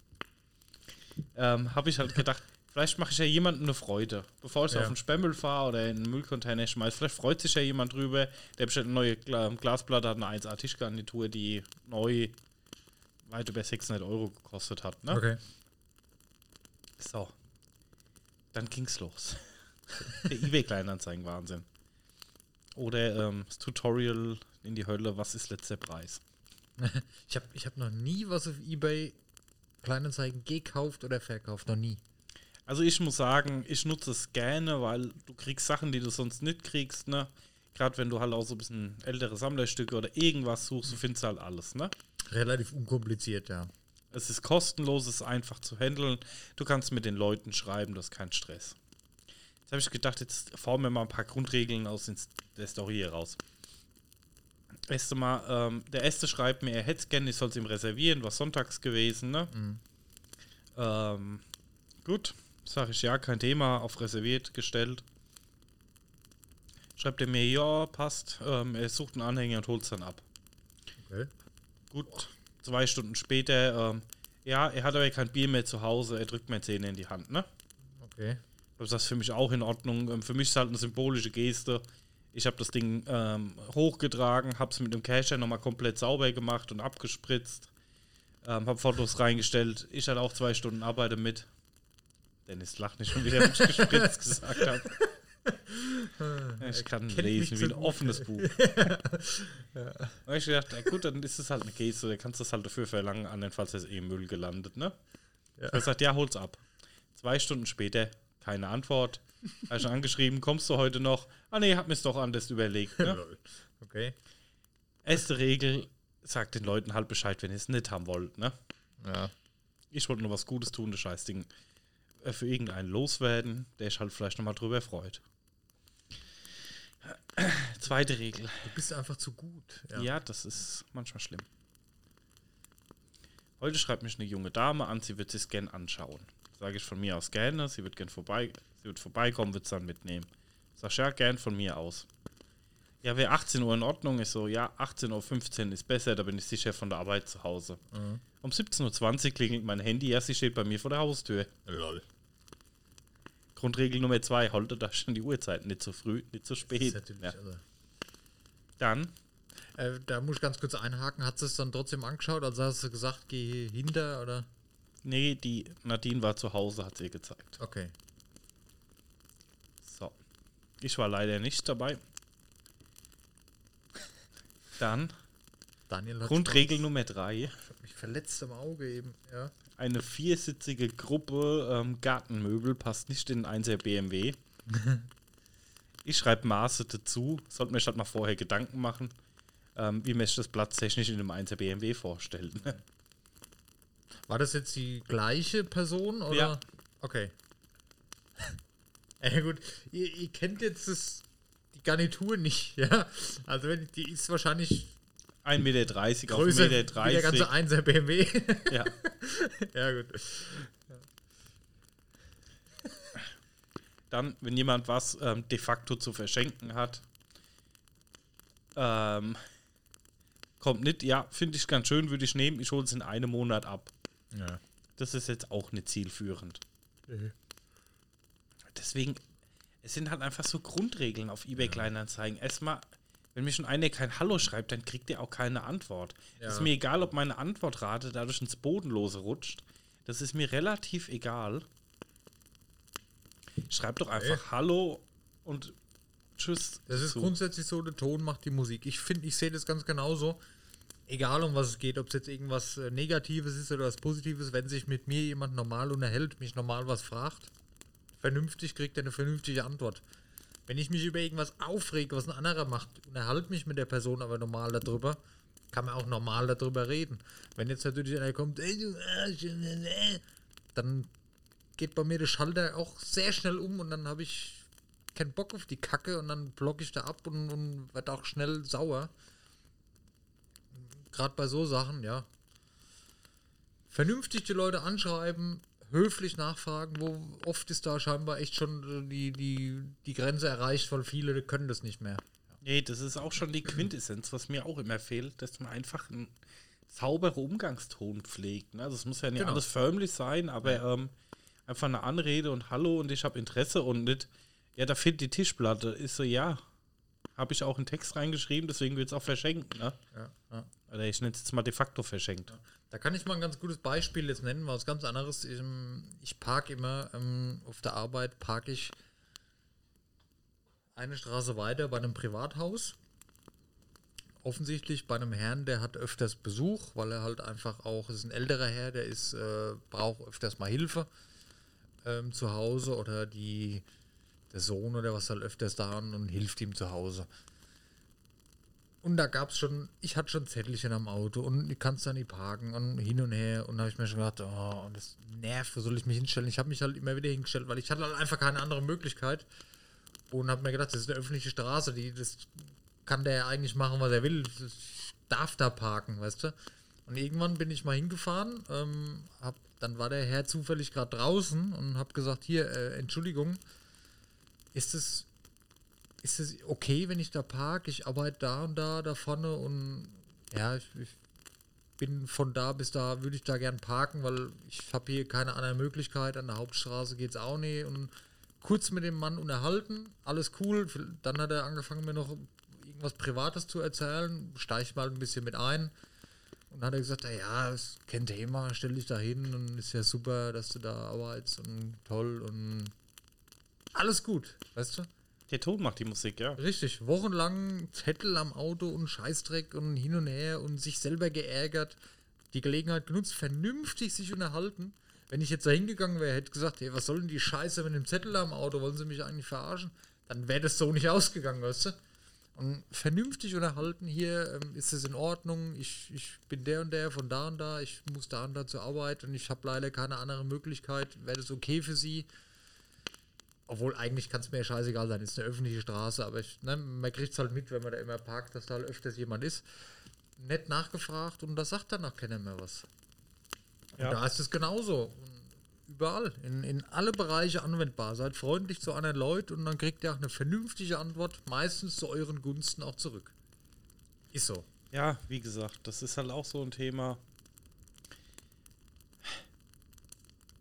Ähm, Habe ich halt gedacht, vielleicht mache ich ja jemandem eine Freude. Bevor ich Ja. auf den Spemmel fahre oder in einen Müllcontainer schmeiße, vielleicht freut sich ja jemand drüber. Der bestellt eine neue Gla Glasplatte, hat eine 1A Tischgarnitur, die neu weit über 600 Euro gekostet hat. Ne? Okay. So. Dann ging's los. Der eBay Kleinanzeigen Wahnsinn. Oder ähm, das Tutorial in die Hölle, was ist letzter Preis? Ich habe ich hab noch nie was auf Ebay Kleinanzeigen gekauft oder verkauft. Noch nie. Also ich muss sagen, ich nutze es gerne, weil du kriegst Sachen, die du sonst nicht kriegst, ne? Gerade wenn du halt auch so ein bisschen ältere Sammlerstücke oder irgendwas suchst, du findest halt alles, ne? Relativ unkompliziert, ja. Es ist kostenlos, es ist einfach zu handeln. Du kannst mit den Leuten schreiben, das ist kein Stress. Jetzt habe ich gedacht, jetzt formen wir mal ein paar Grundregeln aus der Story hier raus. Erste Mal, ähm, der erste schreibt mir, er hätte es gerne, ich soll es ihm reservieren, war sonntags gewesen, ne? Ähm, gut, sage ich ja, kein Thema, auf reserviert gestellt. Schreibt er mir, ja, passt, ähm, er sucht einen Anhänger und holt es dann ab. Okay. Gut, zwei Stunden später, ähm, ja, er hat aber kein Bier mehr zu Hause, er drückt mir Zähne in die Hand, ne? Okay. Das ist für mich auch in Ordnung. Ähm, Für mich ist halt eine symbolische Geste. Ich habe das Ding ähm, hochgetragen, habe es mit dem Casher nochmal komplett sauber gemacht und abgespritzt. Ähm, hab Fotos reingestellt. Ich hatte auch zwei Stunden Arbeite mit. Dennis lacht nicht schon wieder, wenn ich gespritzt gesagt habe. Ich kann lesen wie ein offenes Buch. Da hab ich gedacht, na gut, dann ist es halt eine Geste, da kannst du es halt dafür verlangen, andernfalls ist eh im Müll gelandet, ne? Ja. Ich hab gesagt, ja, hol's ab. Zwei Stunden später, keine Antwort. Habe ich schon angeschrieben, kommst du heute noch? Ah nee, hab mir's doch anders überlegt, ne? Okay. Erste Regel, sagt den Leuten halt Bescheid, wenn ihr es nicht haben wollt, ne? Ja. Ich wollte nur was Gutes tun, das Scheißding äh, für irgendeinen loswerden, der sich halt vielleicht nochmal drüber freut. Zweite Regel. Du bist einfach zu gut. Ja. das ist manchmal schlimm. Heute schreibt mich eine junge Dame an, sie wird sich gern anschauen. Sage ich von mir aus gerne, sie wird gern vorbei, sie wird vorbeikommen, wird es dann mitnehmen. Sag ich, ja, gern von mir aus. Ja, wäre 18 Uhr in Ordnung? Ich so, ja, 18.15 Uhr ist besser, da bin ich sicher von der Arbeit zu Hause. Um 17.20 Uhr klingelt mein Handy, ja, sie steht bei mir vor der Haustür. Lol. Grundregel Nummer zwei, halte da schon die Uhrzeit, nicht zu früh, nicht zu Das ist spät. natürlich, Ja. also, Dann, äh, da muss ich ganz kurz einhaken. Hat sie es dann trotzdem angeschaut? Also hast du gesagt, geh hinter oder? Nee, die Nadine war zu Hause, hat sie gezeigt. Okay. So. Ich war leider nicht dabei. Dann Daniel Grundregel Nummer drei. Ich hab mich verletzt am Auge eben. Ja. Eine viersitzige Gruppe ähm, Gartenmöbel passt nicht in einen 1er BMW. ich schreibe Maße dazu. Sollte mir statt mal vorher Gedanken machen, ähm, wie man sich das platztechnisch in einem 1er BMW vorstellt. War das jetzt die gleiche Person oder? Ja. Okay. ja gut, ihr, ihr kennt jetzt das, die Garnitur nicht, ja. Also wenn, die ist wahrscheinlich 1,30 Meter auf größer 1,30 wie der ganze Meter. 1er BMW. Ja. ja gut. Dann, wenn jemand was ähm, de facto zu verschenken hat, ähm, kommt nicht, ja, finde ich ganz schön, würde ich nehmen, ich hole es in einem Monat ab. Ja. Das ist jetzt auch nicht zielführend. Deswegen, es sind halt einfach so Grundregeln auf eBay Kleinanzeigen. Erstmal, wenn mir schon einer kein Hallo schreibt, dann kriegt er auch keine Antwort. Ja. Ist mir egal, ob meine Antwortrate dadurch ins Bodenlose rutscht. Das ist mir relativ egal. Schreib doch einfach Hallo und Tschüss. Das ist zu. grundsätzlich so, der Ton macht die Musik. Ich finde, ich sehe das ganz genauso. Egal um was es geht, ob es jetzt irgendwas äh, Negatives ist oder was Positives, wenn sich mit mir jemand normal unterhält, mich normal was fragt, vernünftig kriegt er eine vernünftige Antwort. Wenn ich mich über irgendwas aufrege, was ein anderer macht, unterhalte mich mit der Person aber normal darüber, kann man auch normal darüber reden. Wenn jetzt natürlich einer kommt, äh, äh, dann geht bei mir der Schalter auch sehr schnell um und dann habe ich keinen Bock auf die Kacke und dann block ich da ab und, und werde auch schnell sauer. Gerade bei so Sachen, ja. Vernünftig die Leute anschreiben, höflich nachfragen, wo oft ist da scheinbar echt schon äh, die, die, die Grenze erreicht, weil viele können das nicht mehr. Nee, das ist auch schon die Quintessenz, was mir auch immer fehlt, dass man einfach einen sauberen Umgangston pflegt. Ne? Also es muss ja nicht Genau. alles förmlich sein, aber ähm, einfach eine Anrede und Hallo und ich habe Interesse und nicht, ja, da fehlt die Tischplatte. Ist so, ja, habe ich auch einen Text reingeschrieben, deswegen wird es auch verschenkt. Ne? Ja, ja. Oder ich nenne es jetzt mal de facto verschenkt. Da kann ich mal ein ganz gutes Beispiel jetzt nennen, was ganz anderes. Ich, ähm, ich parke immer ähm, auf der Arbeit, parke ich eine Straße weiter bei einem Privathaus. Offensichtlich bei einem Herrn, der hat öfters Besuch, weil er halt einfach auch, es ist ein älterer Herr, der ist, äh, braucht öfters mal Hilfe ähm, zu Hause oder die, der Sohn oder was halt öfters da und, und hilft ihm zu Hause. Und da gab es schon, ich hatte schon Zettelchen am Auto und ich kann es da nicht parken und hin und her. Und da habe ich mir schon gedacht, oh, das nervt, wo soll ich mich hinstellen? Ich habe mich halt immer wieder hingestellt, weil ich hatte halt einfach keine andere Möglichkeit. Und habe mir gedacht, das ist eine öffentliche Straße, die, das kann der ja eigentlich machen, was er will. Ich darf da parken, weißt du? Und irgendwann bin ich mal hingefahren, ähm, hab, dann war der Herr zufällig gerade draußen und habe gesagt, hier, äh, Entschuldigung, ist es ist es okay, wenn ich da parke? Ich arbeite da und da, da vorne und ja, ich, ich bin von da bis da, würde ich da gern parken, weil ich habe hier keine andere Möglichkeit. An der Hauptstraße geht es auch nicht. Und kurz mit dem Mann unterhalten, alles cool. Dann hat er angefangen, mir noch irgendwas Privates zu erzählen. Steige mal ein bisschen mit ein. Und dann hat er gesagt, ja, ist kein Thema, stell dich da hin und ist ja super, dass du da arbeitest und toll und alles gut, weißt du? Der Ton macht die Musik, ja. Richtig, wochenlang Zettel am Auto und Scheißdreck und hin und her und sich selber geärgert, die Gelegenheit genutzt, vernünftig sich unterhalten. Wenn ich jetzt da hingegangen wäre, hätte gesagt, hey, was soll denn die Scheiße mit dem Zettel am Auto, wollen sie mich eigentlich verarschen? Dann wäre das so nicht ausgegangen, weißt du? Und vernünftig unterhalten hier, ähm, ist es in Ordnung, ich, ich bin der und der von da und da, ich muss da und da zur Arbeit und ich habe leider keine andere Möglichkeit, wäre das okay für sie? Obwohl eigentlich kann es mir ja scheißegal sein, ist eine öffentliche Straße, aber ich, ne, man kriegt es halt mit, wenn man da immer parkt, dass da halt öfters jemand ist. Nett nachgefragt und da sagt dann auch keiner mehr was. Ja. da ist es genauso. Überall, in, in alle Bereiche anwendbar. Seid freundlich zu anderen Leuten und dann kriegt ihr auch eine vernünftige Antwort, meistens zu euren Gunsten auch zurück. Ist so. Ja, wie gesagt, das ist halt auch so ein Thema.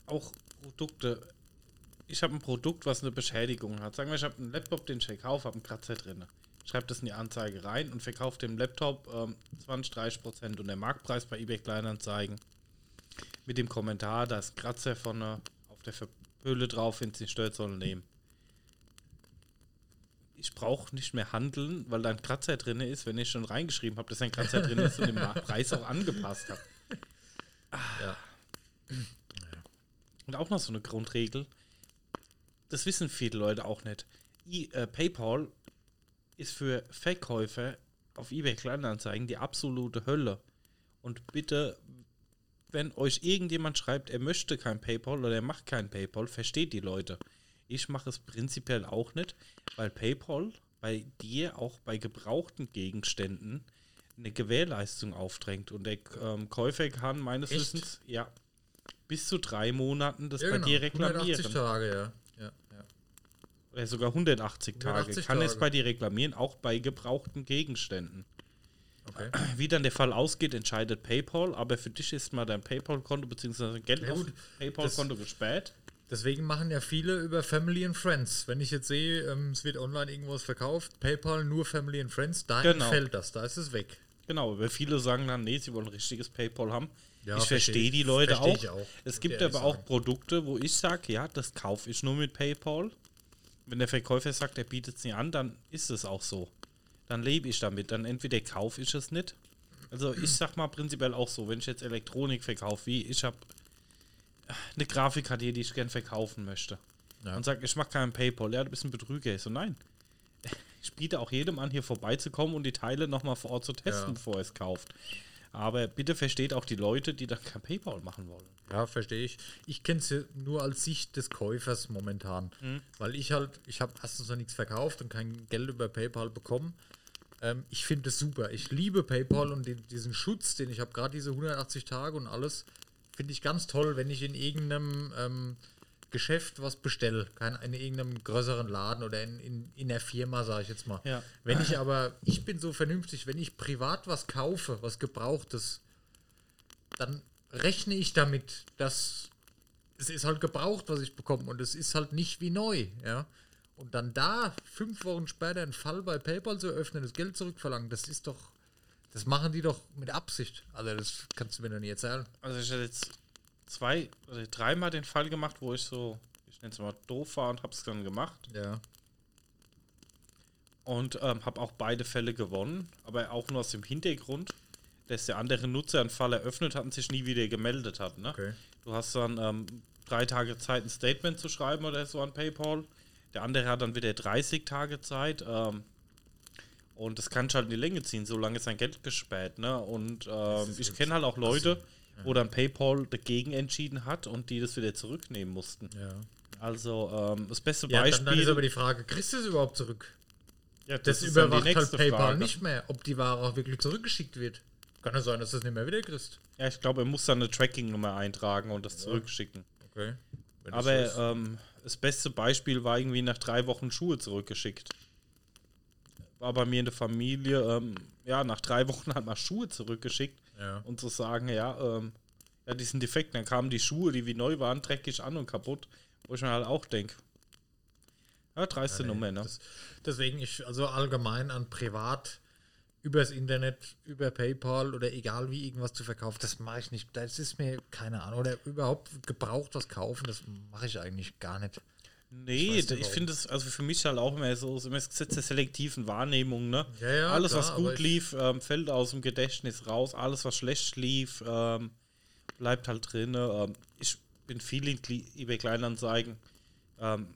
Auch Produkte. Ich habe ein Produkt, was eine Beschädigung hat. Sagen wir, ich habe einen Laptop, den ich verkaufe, habe einen Kratzer drin. Schreibe das in die Anzeige rein und verkaufe dem Laptop ähm, 20, 30 Prozent und der Marktpreis bei eBay Kleinanzeigen mit dem Kommentar, da ist ein Kratzer von der, auf der Hülle drauf, wenn es nicht stört, soll nehmen. Ich brauche nicht mehr handeln, weil da ein Kratzer drin ist, wenn ich schon reingeschrieben habe, dass ein Kratzer drin ist und den Preis auch angepasst habe. Ja. Und auch noch so eine Grundregel. Das wissen viele Leute auch nicht. I, äh, PayPal ist für Verkäufer auf eBay Kleinanzeigen die absolute Hölle. Und bitte, wenn euch irgendjemand schreibt, er möchte kein PayPal oder er macht kein PayPal, versteht die Leute. Ich mache es prinzipiell auch nicht, weil PayPal bei dir auch bei gebrauchten Gegenständen eine Gewährleistung aufdrängt und der ähm, Käufer kann meines Echt? Wissens ja bis zu drei Monaten das Ja, bei genau. dir 180 reklamieren. Tage, ja. Ja, ja. Oder sogar 180 Tage. 180 kann es Tage. bei dir reklamieren, auch bei gebrauchten Gegenständen. Okay. Wie dann der Fall ausgeht, entscheidet PayPal, aber für dich ist mal dein PayPal-Konto bzw. Geld Ja, auf. PayPal-Konto gesperrt. Deswegen machen ja viele über Family and Friends. Wenn ich jetzt sehe, ähm, es wird online irgendwas verkauft, PayPal nur Family and Friends, da Genau. entfällt das, da ist es weg. Genau, aber viele sagen dann, nee, sie wollen ein richtiges PayPal haben. Ja, ich versteh verstehe ich. die Leute Versteh auch. auch, Es gibt aber auch sagen. Produkte, wo ich sage, ja, das kaufe ich nur mit PayPal. Wenn der Verkäufer sagt, er bietet es nie an, dann ist es auch so. Dann lebe ich damit. Dann entweder kaufe ich es nicht. Also ich sag mal prinzipiell auch so, wenn ich jetzt Elektronik verkaufe, wie ich habe eine Grafikkarte hier, die ich gern verkaufen möchte. Ja. Und sage, ich mache keinen PayPal, ja, du bist ein Betrüger. Ich so, nein. Ich biete auch jedem an, hier vorbeizukommen und die Teile nochmal vor Ort zu testen, Ja. bevor er es kauft. Aber bitte versteht auch die Leute, die dann kein PayPal machen wollen. Ja, verstehe ich. Ich kenne es nur als Sicht des Käufers momentan. Mhm. Weil ich halt, ich habe erstens noch nichts verkauft und kein Geld über PayPal bekommen. Ähm, ich finde es super. Ich liebe PayPal und den, diesen Schutz, den ich habe, gerade diese 180 Tage und alles, finde ich ganz toll, wenn ich in irgendeinem ähm, Geschäft was bestelle. Kein, in irgendeinem größeren Laden oder in, in, in der Firma, sage ich jetzt mal. Ja. Wenn ich aber, ich bin so vernünftig, wenn ich privat was kaufe, was Gebrauchtes, dann rechne ich damit, dass es ist halt gebraucht, was ich bekomme und es ist halt nicht wie neu, ja. Und dann da fünf Wochen später einen Fall bei PayPal zu öffnen, das Geld zurückverlangen, das ist doch, das machen die doch mit Absicht. Also das kannst du mir doch nicht erzählen. Also ich hatte jetzt zwei oder dreimal den Fall gemacht, wo ich so, ich nenne es mal doof war und habe es dann gemacht. Ja. Und ähm, habe auch beide Fälle gewonnen, aber auch nur aus dem Hintergrund, dass der andere Nutzer einen Fall eröffnet hat und sich nie wieder gemeldet hat. Ne? Okay. Du hast dann ähm, drei Tage Zeit, ein Statement zu schreiben oder so an PayPal. Der andere hat dann wieder 30 Tage Zeit. Ähm, und das kann ich halt in die Länge ziehen, solange ist sein Geld gesperrt. Ne? Und ähm, ich kenne halt auch Leute, wo dann PayPal dagegen entschieden hat und die das wieder zurücknehmen mussten. Ja. Also ähm, das beste Ja, dann, Beispiel. dann ist aber die Frage, kriegst du es überhaupt zurück? ja, Das, ist dann die überwacht halt PayPal Frage. nicht mehr, ob die Ware auch wirklich zurückgeschickt wird. Kann ja sein, dass du es nicht mehr wieder kriegst. Ja, ich glaube, er muss dann eine Tracking-Nummer eintragen und das zurückschicken. Okay. Wenn das Aber ähm, das beste Beispiel war irgendwie nach drei Wochen Schuhe zurückgeschickt. War bei mir in der Familie, ähm, ja, nach drei Wochen hat man Schuhe zurückgeschickt ja. und zu sagen, ja, ähm, ja, die sind defekt. Dann kamen die Schuhe, die wie neu waren, dreckig an und kaputt. Wo ich mir halt auch denke, ja, dreiste Nee, Nummer, ne? Das, deswegen, ich, also allgemein an privat übers Internet, über PayPal oder egal wie irgendwas zu verkaufen, das mache ich nicht. Das ist mir keine Ahnung. Oder überhaupt gebraucht was kaufen, das mache ich eigentlich gar nicht. Nee, ich, warum. finde es, also für mich halt auch immer so, immer das Gesetz der selektiven Wahrnehmung, ne? Ja, ja, alles, klar, was gut ich- lief, ähm, fällt aus dem Gedächtnis raus, alles, was schlecht lief, ähm, bleibt halt drin. Ähm, ich bin viel in eBay Kleinanzeigen. Ähm,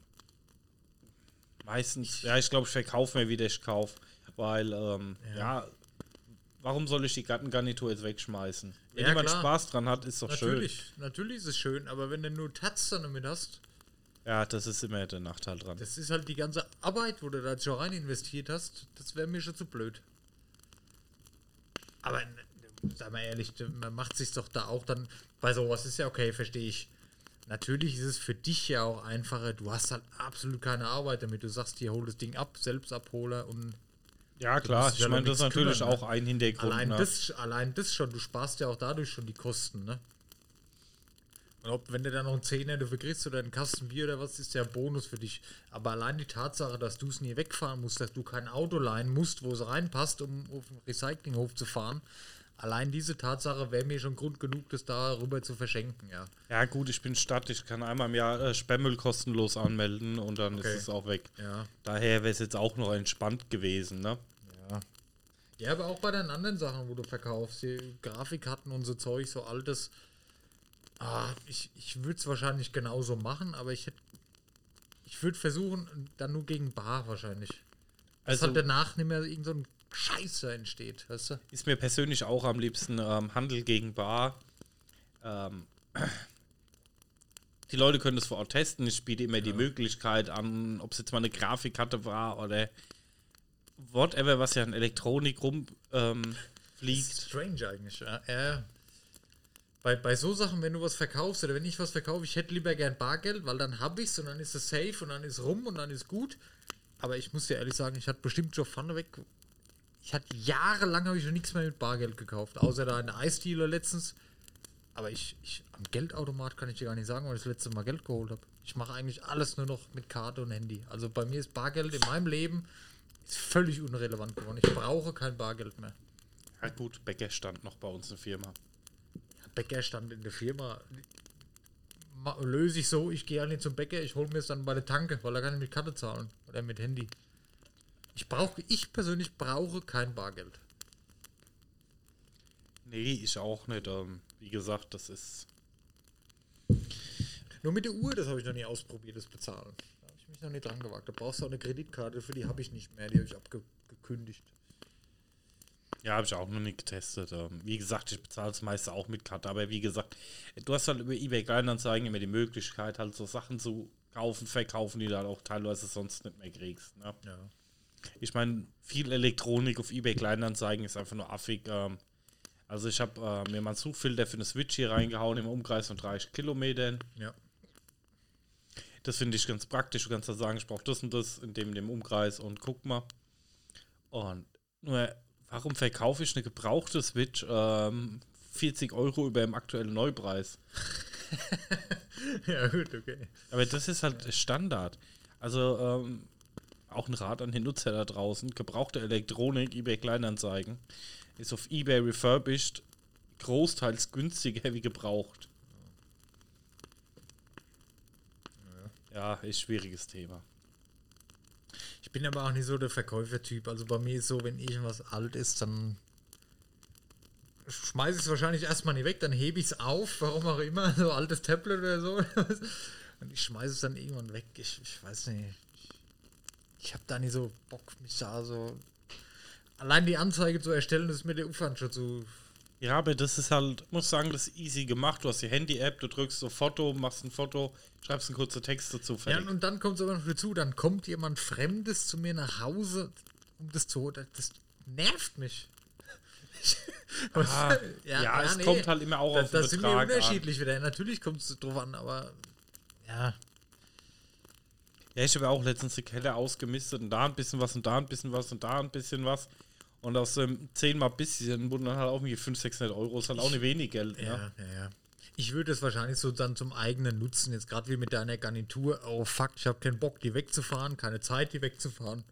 meistens, ja, ich glaube, ich verkaufe mir, wieder ich kaufe, weil, ähm, ja. warum soll ich die Gartengarnitur jetzt wegschmeißen? Wenn Ja, jemand klar. Spaß dran hat, ist doch schön. Natürlich, natürlich ist es schön, aber wenn du nur Tats dann damit hast, Ja, das ist immer der Nachteil dran. das ist halt die ganze Arbeit, wo du da schon rein investiert hast, das wäre mir schon zu blöd. Aber sag mal ehrlich, man macht sich doch da auch dann, bei sowas ist ja okay, verstehe ich. Natürlich ist es für dich ja auch einfacher, du hast halt absolut keine Arbeit damit. Du sagst, hier hol das Ding ab, Selbstabholer und Ja, klar, ich ja meine, das ist natürlich kümmern, auch ein Hintergrund. allein ne? das, allein das schon, du sparst ja auch dadurch schon die Kosten, ne? Und ob, wenn du dann noch einen Zehner dafür kriegst oder einen Kasten Bier oder was, ist ja ein Bonus für dich. Aber allein die Tatsache, dass du es nie wegfahren musst, dass du kein Auto leihen musst, wo es reinpasst, um auf den Recyclinghof zu fahren, allein diese Tatsache wäre mir schon Grund genug, das darüber zu verschenken, ja. Ja, gut, ich bin Stadt, ich kann einmal im Jahr äh, Sperrmüll kostenlos anmelden und dann Okay. ist es auch weg. Ja. Daher wäre es jetzt auch noch entspannt gewesen, ne? Ja. Ja, aber auch bei den anderen Sachen, wo du verkaufst, die Grafikkarten und so Zeug, so altes. Ah, ich ich würde es wahrscheinlich genauso machen, aber ich hätte. Ich würde versuchen, dann nur gegen Bar wahrscheinlich. Dass Also halt danach nicht mehr irgend so ein Scheiße entsteht, weißt du? ist mir persönlich auch am liebsten ähm, Handel gegen Bar. Ähm, die Leute können das vor Ort testen. Ich biete immer die Möglichkeit an, ob es jetzt mal eine Grafikkarte war oder whatever, was ja an Elektronik rumfliegt. Ähm. Strange eigentlich, ja. ja. Bei, bei so Sachen, wenn du was verkaufst oder wenn ich was verkaufe, ich hätte lieber gern Bargeld, weil dann habe ich es und dann ist es safe und dann ist rum und dann ist gut. Aber ich muss dir ehrlich sagen, ich hatte bestimmt schon vorneweg. Ich hatte jahrelang habe ich schon nichts mehr mit Bargeld gekauft, außer da eine Eisdealer letztens. Aber ich, ich am Geldautomat kann ich dir gar nicht sagen, weil ich das letzte Mal Geld geholt habe. Ich mache eigentlich alles nur noch mit Karte und Handy. Also bei mir ist Bargeld in meinem Leben ist völlig unrelevant geworden. Ich brauche kein Bargeld mehr. Ja gut, Bäcker stand noch bei uns in der Firma. Bäcker stand in der Firma. Ma- Löse ich so, ich gehe ja nicht zum Bäcker, ich hole mir es dann bei der Tanke, weil da kann ich mit Karte zahlen oder mit Handy. Ich brauche, ich persönlich brauche kein Bargeld. Nee, ich auch nicht. Ähm, wie gesagt, das ist. Nur mit der Uhr, das habe ich noch nie ausprobiert, das Bezahlen. Da habe ich mich noch nicht dran gewagt. Da brauchst du auch eine Kreditkarte, für die habe ich nicht mehr, die habe ich abgekündigt. Ja, habe ich auch noch nicht getestet. Ähm, wie gesagt, ich bezahle es meist auch mit Karte. Aber wie gesagt, du hast halt über eBay Kleinanzeigen immer die Möglichkeit, halt so Sachen zu kaufen, verkaufen, die du halt auch teilweise sonst nicht mehr kriegst. Ne? Ja. Ich meine, viel Elektronik auf eBay Kleinanzeigen ist einfach nur affig. Ähm, also ich habe äh, mir mal einen Suchfilter für eine Switch hier reingehauen im Umkreis von 30 Kilometern. Ja. Das finde ich ganz praktisch. Du kannst da sagen, ich brauche das und das in dem, in dem Umkreis und guck mal. Und nur, warum verkaufe ich eine gebrauchte Switch ähm, 40 Euro über dem aktuellen Neupreis? ja, gut, okay. Aber das ist halt Standard. Also ähm, auch ein Rat an den Nutzer da draußen. Gebrauchte Elektronik, eBay Kleinanzeigen, ist auf eBay refurbished großteils günstiger wie gebraucht. Ja, ist schwieriges Thema. Ich bin aber auch nicht so der Verkäufertyp. Also bei mir ist so, wenn irgendwas alt ist, dann schmeiße ich es wahrscheinlich erstmal nicht weg, dann hebe ich es auf, warum auch immer, so altes Tablet oder so. Und ich schmeiße es dann irgendwann weg. Ich, ich weiß nicht. Ich, habe da nicht so Bock, mich da so. Allein die Anzeige zu erstellen, ist mir der Ufern schon zu. Ja, aber das ist halt, muss sagen, das ist easy gemacht. Du hast die Handy-App, du drückst so Foto, machst ein Foto, schreibst einen kurzen Text dazu, Ja, fertig. und dann kommt es aber noch dazu, dann kommt jemand Fremdes zu mir nach Hause, um das zu holen. Das nervt mich. Ah, ja, es kommt halt immer auch da, auf den da sind wir Betrag an. unterschiedlich wieder. Natürlich kommt es drauf an, aber ja. Ja, ich habe auch letztens die Keller ausgemistet und da ein bisschen was und da ein bisschen was und da ein bisschen was. Und aus dem zehnmal bisschen wurden dann halt auch irgendwie 500, 600 Euro. Ist halt auch nicht wenig Geld. Ja, Ne? ja, ja. Ich würde es wahrscheinlich so dann zum eigenen Nutzen, jetzt gerade wie mit deiner Garnitur, oh fuck, ich habe keinen Bock, die wegzufahren, keine Zeit, die wegzufahren.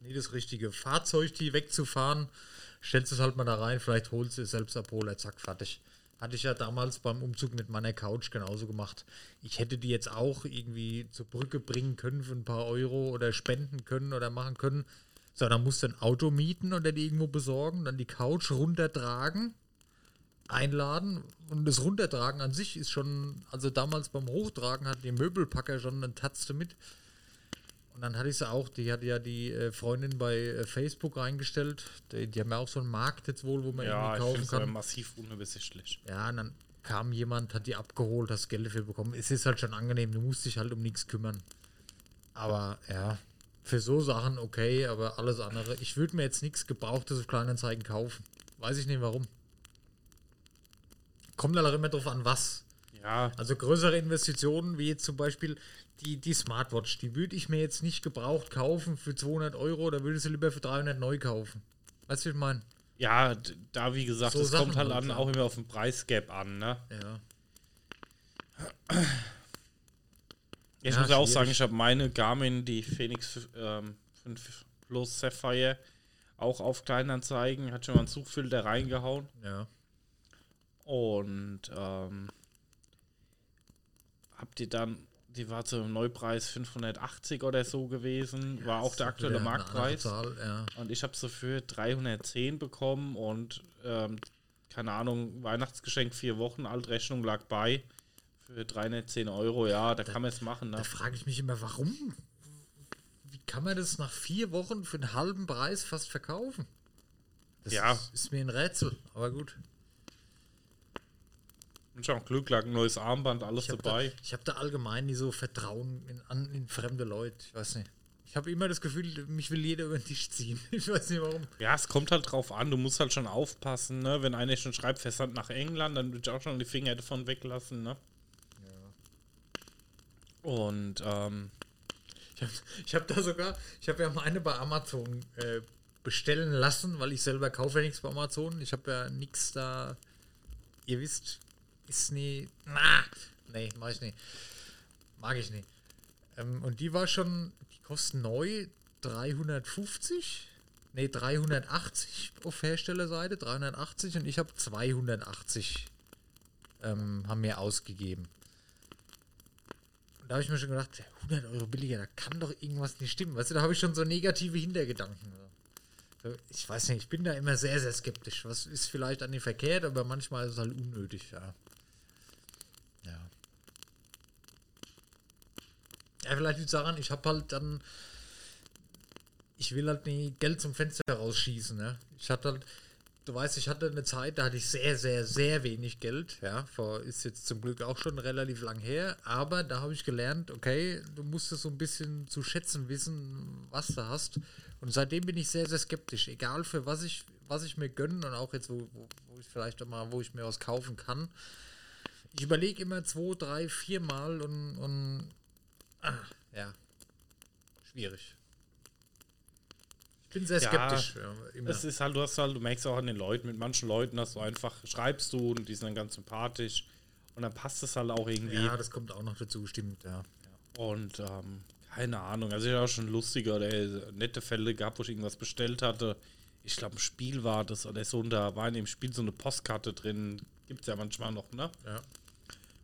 nie das richtige Fahrzeug, die wegzufahren. Stellst es halt mal da rein, vielleicht holst du es selbst ab, Holer, zack, fertig. Hatte ich ja damals beim Umzug mit meiner Couch genauso gemacht. Ich hätte die jetzt auch irgendwie zur Brücke bringen können für ein paar Euro oder spenden können oder machen können. So, dann musst du ein Auto mieten oder die irgendwo besorgen, dann die Couch runtertragen, einladen und das Runtertragen an sich ist schon, also damals beim Hochtragen hat die Möbelpacker schon einen Tatzte mit. Und dann hatte ich sie auch, die hat ja die äh, Freundin bei äh, Facebook reingestellt. Die, die haben ja auch so einen Markt jetzt wohl, wo man Ja, irgendwie ich kaufen es kann. aber massiv unübersichtlich. Ja, und dann kam jemand, hat die abgeholt, hast Geld dafür bekommen. Es ist halt schon angenehm, du musst dich halt um nichts kümmern. Aber ja, für so Sachen okay, aber alles andere. Ich würde mir jetzt nichts Gebrauchtes auf Kleinanzeigen kaufen. Weiß ich nicht warum. Kommt halt auch immer drauf an, was. Ja, Also größere Investitionen, wie jetzt zum Beispiel die, die Smartwatch, die würde ich mir jetzt nicht gebraucht kaufen für 200 Euro, da würde ich sie lieber für 300 neu kaufen. Weißt du, wie ich meine? ja, da wie gesagt, So es kommt Sachen halt halt, an, auch immer auf den Preisgap an, ne? Ja. Ich Ja, muss ja auch schwierig. sagen, ich habe meine Garmin, die Phoenix ähm, 5 Plus Sapphire, auch auf Kleinanzeigen, hat schon mal einen Zugfilter reingehauen. Ja. Und ähm, habt ihr dann, die war zum Neupreis 580 oder so gewesen, war auch der aktuelle Marktpreis. Zahl, ja. Und ich habe sie für 310 bekommen und ähm, keine Ahnung, Weihnachtsgeschenk vier Wochen alt, Rechnung lag bei für 310 Euro. Ja, da kann man es machen. Ne? Da frage ich mich immer, warum? Wie kann man das nach vier Wochen für einen halben Preis fast verkaufen? Das Ja. ist, ist mir ein Rätsel, aber gut. Glück, lag ein neues Armband, alles Ich habe da, dabei. ich hab da allgemein nie so Vertrauen in, an, in fremde Leute. Ich weiß nicht. Ich habe immer das Gefühl, mich will jeder über den Tisch ziehen. Ich weiß nicht warum. Ja, es kommt halt drauf an, du musst halt schon aufpassen, ne? Wenn einer schon schreibt, Versand nach England, dann würde ich auch schon die Finger davon weglassen, ne? Und ähm, Ich habe ich hab da sogar, ich habe ja meine bei Amazon äh, bestellen lassen, weil ich selber kaufe ja nichts bei Amazon. Ich habe ja nichts da. Ihr wisst, ist nie. Na, nee, mach ich nicht. Mag ich nicht. Ähm, und die war schon, die kosten neu 350. Nee, 380 auf Herstellerseite, 380 und ich habe 280 ähm, haben mir ausgegeben. Und da habe ich mir schon gedacht, 100 Euro billiger, da kann doch irgendwas nicht stimmen. Weißt du, da habe ich schon so negative Hintergedanken. Ich weiß nicht, ich bin da immer sehr, sehr skeptisch. Was ist vielleicht an dem verkehrt, aber manchmal ist es halt unnötig. Ja. Ja, vielleicht liegt es daran, ich habe halt dann. Ich will halt nie Geld zum Fenster rausschießen, ne? Ich hatte halt. Du weißt, ich hatte eine Zeit, da hatte ich sehr, sehr, sehr wenig Geld. Ja, vor ist jetzt zum Glück auch schon relativ lang her. Aber da habe ich gelernt, okay, du musst es so ein bisschen zu schätzen wissen, was du hast. Und seitdem bin ich sehr, sehr skeptisch. Egal für was ich, was ich mir gönne und auch jetzt, wo, wo, wo ich vielleicht auch mal, wo ich mir was kaufen kann. Ich überlege immer zwei, drei, vier Mal und, und ja, schwierig. Ich bin sehr skeptisch. Ja, immer. es ist halt, du hast halt, du merkst auch an den Leuten, mit manchen Leuten hast du einfach, schreibst du und die sind dann ganz sympathisch und dann passt es halt auch irgendwie. Ja, das kommt auch noch dazu, stimmt, ja. Und ähm, keine Ahnung, also ich habe auch schon lustige oder nette Fälle gehabt, wo ich irgendwas bestellt hatte. Ich glaube, ein Spiel war das oder so, und da war in dem Spiel so eine Postkarte drin. Gibt es ja manchmal noch, ne? ja.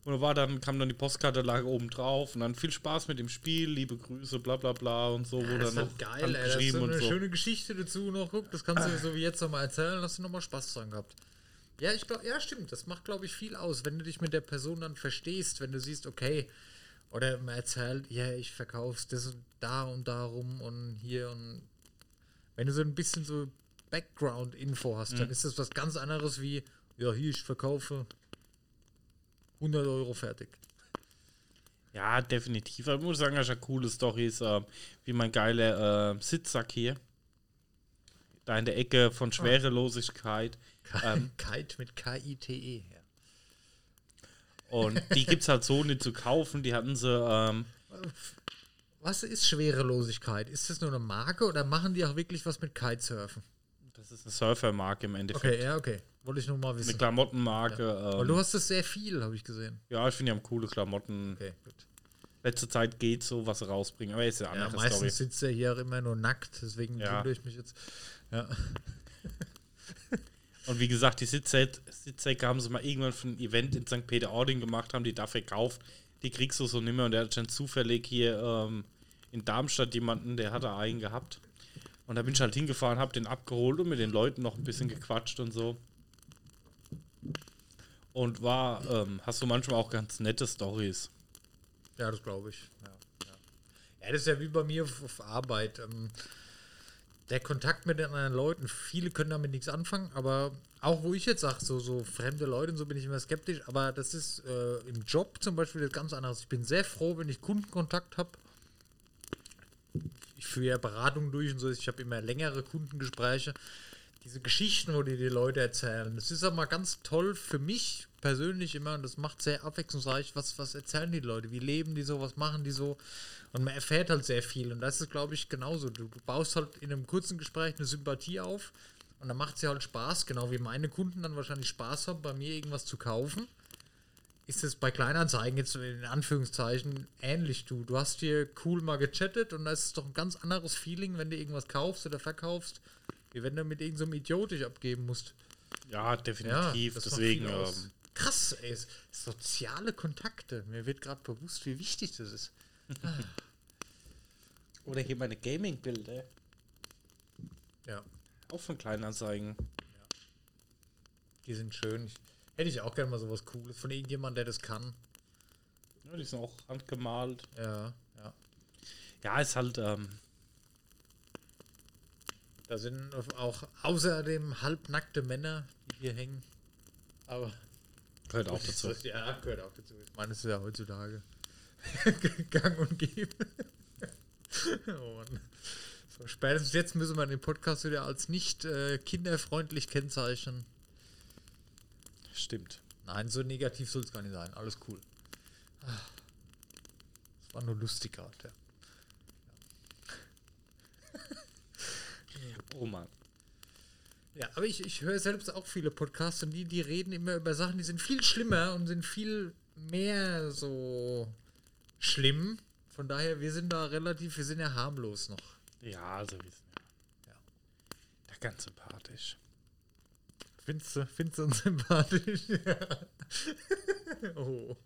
Und da war dann, kam dann die Postkarte, lag oben drauf und dann viel Spaß mit dem Spiel, liebe Grüße, bla bla bla und so, wo das ist dann halt geil, ey. Das ist eine so. schöne Geschichte dazu noch. Guck, das kannst du so wie jetzt nochmal erzählen, hast du nochmal Spaß dran gehabt. Ja, ich glaube, ja, stimmt. Das macht, glaube ich, viel aus, wenn du dich mit der Person dann verstehst, wenn du siehst, okay, oder man erzählt, ja, ich verkauf's das und da und darum und hier und wenn du so ein bisschen so Background-Info hast, Mhm. dann ist das was ganz anderes wie, ja, hier, ich verkaufe 100 Euro fertig. Ja, definitiv. Ich muss sagen, das ist eine coole Story ist, äh, wie mein geiler äh, Sitzsack hier. Da in der Ecke von Schwerelosigkeit. Ähm, Kite mit K-I-T-E. Ja. und die gibt es halt so nicht zu kaufen. Die hatten sie, ähm, Was ist Schwerelosigkeit? Ist das nur eine Marke oder machen die auch wirklich was mit Kitesurfen? das ist eine Surfermarke im Endeffekt. Okay, ja, okay. Wollte ich nur mal Eine wissen. Klamottenmarke. Weil Ähm, du hast das sehr viel, habe ich gesehen. ja, ich finde, die haben coole Klamotten. Okay, gut. letzte Zeit geht so, was rausbringen. Aber ist ja eine Ja, andere meistens Story. sitzt er hier immer nur nackt, deswegen Ja. ich mich jetzt. Ja. Und wie gesagt, die Sitzsäcke haben sie mal irgendwann für ein Event in St. Peter-Ording gemacht, haben die da verkauft. Die kriegst du so nicht mehr. Und der hat schon zufällig hier ähm, in Darmstadt jemanden, der hatte einen gehabt. Und da bin ich halt hingefahren, hab den abgeholt und mit den Leuten noch ein bisschen gequatscht und so. Und war, ähm, hast du manchmal auch ganz nette Stories. Ja, das glaube ich. Ja, ja. ja, das ist ja wie bei mir auf, auf Arbeit. Ähm, der Kontakt mit den anderen Leuten, viele können damit nichts anfangen, aber auch wo ich jetzt sage, so, so fremde Leute und so bin ich immer skeptisch, aber das ist äh, im Job zum Beispiel ganz anderes. Ich bin sehr froh, wenn ich Kundenkontakt habe. Ich führe ja Beratungen durch und so, ich habe immer längere Kundengespräche. Diese Geschichten, wo die die Leute erzählen, das ist mal ganz toll für mich persönlich immer und das macht sehr abwechslungsreich. Was, was erzählen die Leute? Wie leben die so? Was machen die so? Und man erfährt halt sehr viel. Und das ist, glaube ich, genauso. Du, baust halt in einem kurzen Gespräch eine Sympathie auf und dann macht es ja halt Spaß, genau wie meine Kunden dann wahrscheinlich Spaß haben, bei mir irgendwas zu kaufen. Ist es bei Kleinanzeigen jetzt in Anführungszeichen ähnlich du? Du hast hier cool mal gechattet und da ist es doch ein ganz anderes Feeling, wenn du irgendwas kaufst oder verkaufst, wenn du mit irgendeinem so Idiotisch abgeben musst. Ja, definitiv. das macht Deswegen, ähm, Krass, ey. Soziale Kontakte. Mir wird gerade bewusst, wie wichtig das ist. oder hier meine Gaming-Bilder. Ja, Auch von Kleinanzeigen. die sind schön. Ich, hätte ich auch gerne mal sowas Cooles von irgendjemandem, der das kann. Ja, die sind auch handgemalt. Ja, ja. Ja, ist halt, ähm, Da sind auch außerdem halbnackte Männer, die hier hängen. Aber gehört auch dazu. Ja, gehört auch dazu. Ich meine, das ist ja heutzutage gang und gäbe. oh Mann. So, spätestens jetzt müssen wir den Podcast wieder als nicht äh, kinderfreundlich kennzeichnen. Stimmt. Nein, so negativ soll es gar nicht sein. Alles cool. Das war nur lustig gerade. Ja. Oh Mann. Ja, aber ich, ich höre selbst auch viele Podcasts und die, die reden immer über Sachen, die sind viel schlimmer und sind viel mehr so schlimm. Von daher, wir sind da relativ, wir sind ja harmlos noch. Ja, also wir sind ja. Ja. Da ganz sympathisch. Findest du, findest du uns sympathisch? oh.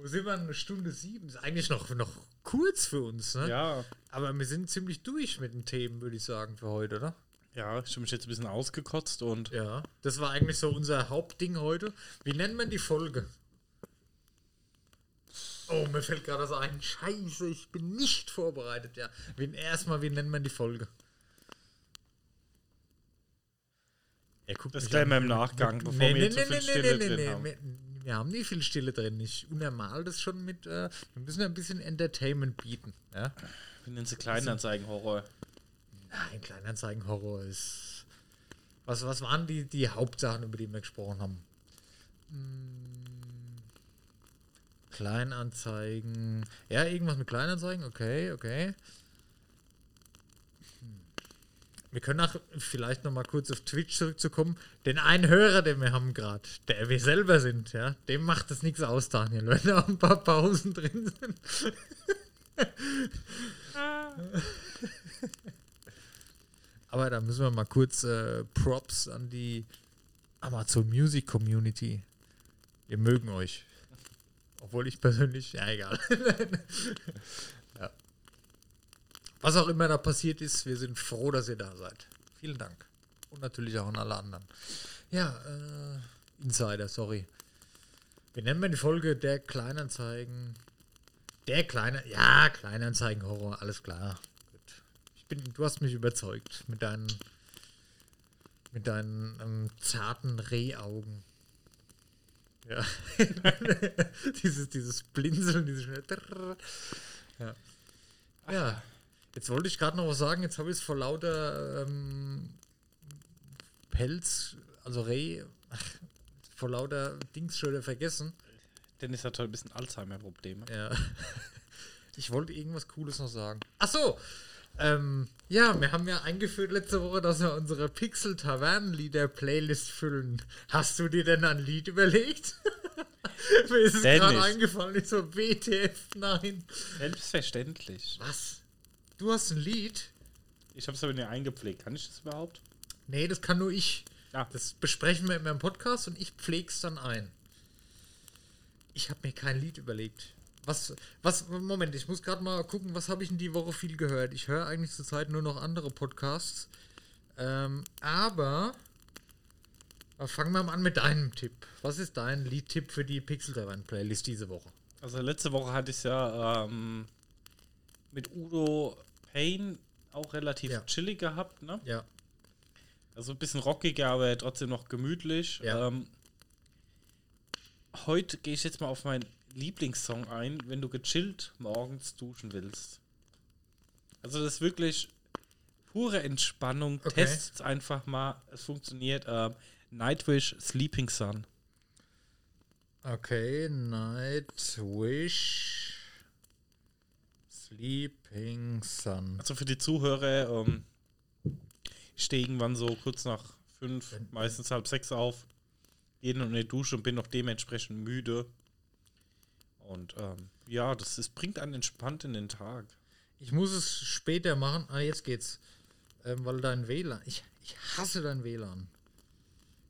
Wo sind wir? Eine Stunde sieben. Ist eigentlich noch, noch kurz für uns, ne? Ja, Aber wir sind ziemlich durch mit den Themen, würde ich sagen, für heute, oder? ja, ich habe mich jetzt ein bisschen ausgekotzt und Ja. Das war eigentlich so unser Hauptding heute. Wie nennt man die Folge? Oh, mir fällt gerade das ein. Scheiße, ich bin nicht vorbereitet, ja. Erstmal, wie nennt man die Folge? Er guckt das wir an. im Nachgang, bevor Nee, wir nee, jetzt nee, so nee, nee, drin nee, haben. Wir, haben nicht viel Stille drin. Ich unermal das schon mit. Äh, wir müssen ein bisschen Entertainment bieten. Ja? Wir nennen sie Kleinanzeigen-Horror. Nein, Kleinanzeigen-Horror ist. Was, was waren die, die Hauptsachen, über die wir gesprochen haben? Hm, Kleinanzeigen. Ja, irgendwas mit Kleinanzeigen. Okay, okay. Wir können auch vielleicht noch mal kurz auf Twitch zurückzukommen. Den einen Hörer, den wir haben gerade, der wir selber sind, ja, dem macht das nichts aus, Daniel, wenn da ein paar Pausen drin sind. Aber da müssen wir mal kurz äh, Props an die Amazon Music Community. Wir mögen euch. Obwohl ich persönlich, ja egal. Was auch immer da passiert ist, wir sind froh, dass ihr da seid. Vielen Dank. Und natürlich auch an alle anderen. Ja, äh, Insider, sorry. Wie nennen wir die Folge der Kleinanzeigen? Der kleine, ja, Kleinanzeigen-Horror, alles klar. Ich bin, du hast mich überzeugt mit deinen, mit deinen ähm, zarten Rehaugen. Ja. dieses, dieses Blinzeln, dieses. Ja. ja. Jetzt wollte ich gerade noch was sagen, jetzt habe ich es vor lauter ähm, Pelz, also Reh, vor lauter Dings schon wieder vergessen. Dennis hat heute ein bisschen Alzheimer-Probleme. Ja. Ich wollte irgendwas Cooles noch sagen. Ach so. Ähm, ja, wir haben ja eingeführt letzte Woche, dass wir unsere Pixel Tavernenlieder Playlist füllen. Hast du dir denn ein Lied überlegt? Mir ist es gerade eingefallen, ich so, WTF, nein. Selbstverständlich. Was? Du hast ein Lied? Ich habe es aber nicht eingepflegt. Kann ich das überhaupt? Nee, das kann nur ich. Ja. Das besprechen wir in meinem Podcast und ich pfleg's dann ein. Ich habe mir kein Lied überlegt. Was, was, Moment, ich muss gerade mal gucken, was habe ich in die Woche viel gehört. Ich höre eigentlich zurzeit nur noch andere Podcasts. Ähm, aber aber fangen wir mal an mit deinem Tipp. Was ist dein Liedtipp für die Pixel Tavern Playlist diese Woche? Also letzte Woche hatte ich ja ähm, mit Udo Payne auch relativ Ja. chillig gehabt, ne? Ja. Also ein bisschen rockiger, aber trotzdem noch gemütlich. Ja. Ähm, heute gehe ich jetzt mal auf meinen Lieblingssong ein, wenn du gechillt morgens duschen willst. Also das ist wirklich pure Entspannung. Okay. Testet einfach mal. Es funktioniert. Ähm, Nightwish Sleeping Sun. Okay, Nightwish Sleeping Sun. Also für die Zuhörer, ähm, ich stehe irgendwann so kurz nach fünf, meistens halb sechs auf, gehe in die Dusche und bin noch dementsprechend müde. Und ähm, ja, das ist, bringt einen entspannt in den Tag. Ich muss es später machen. Ah, jetzt geht's. Ähm, weil dein WLAN. Ich, ich hasse dein WLAN.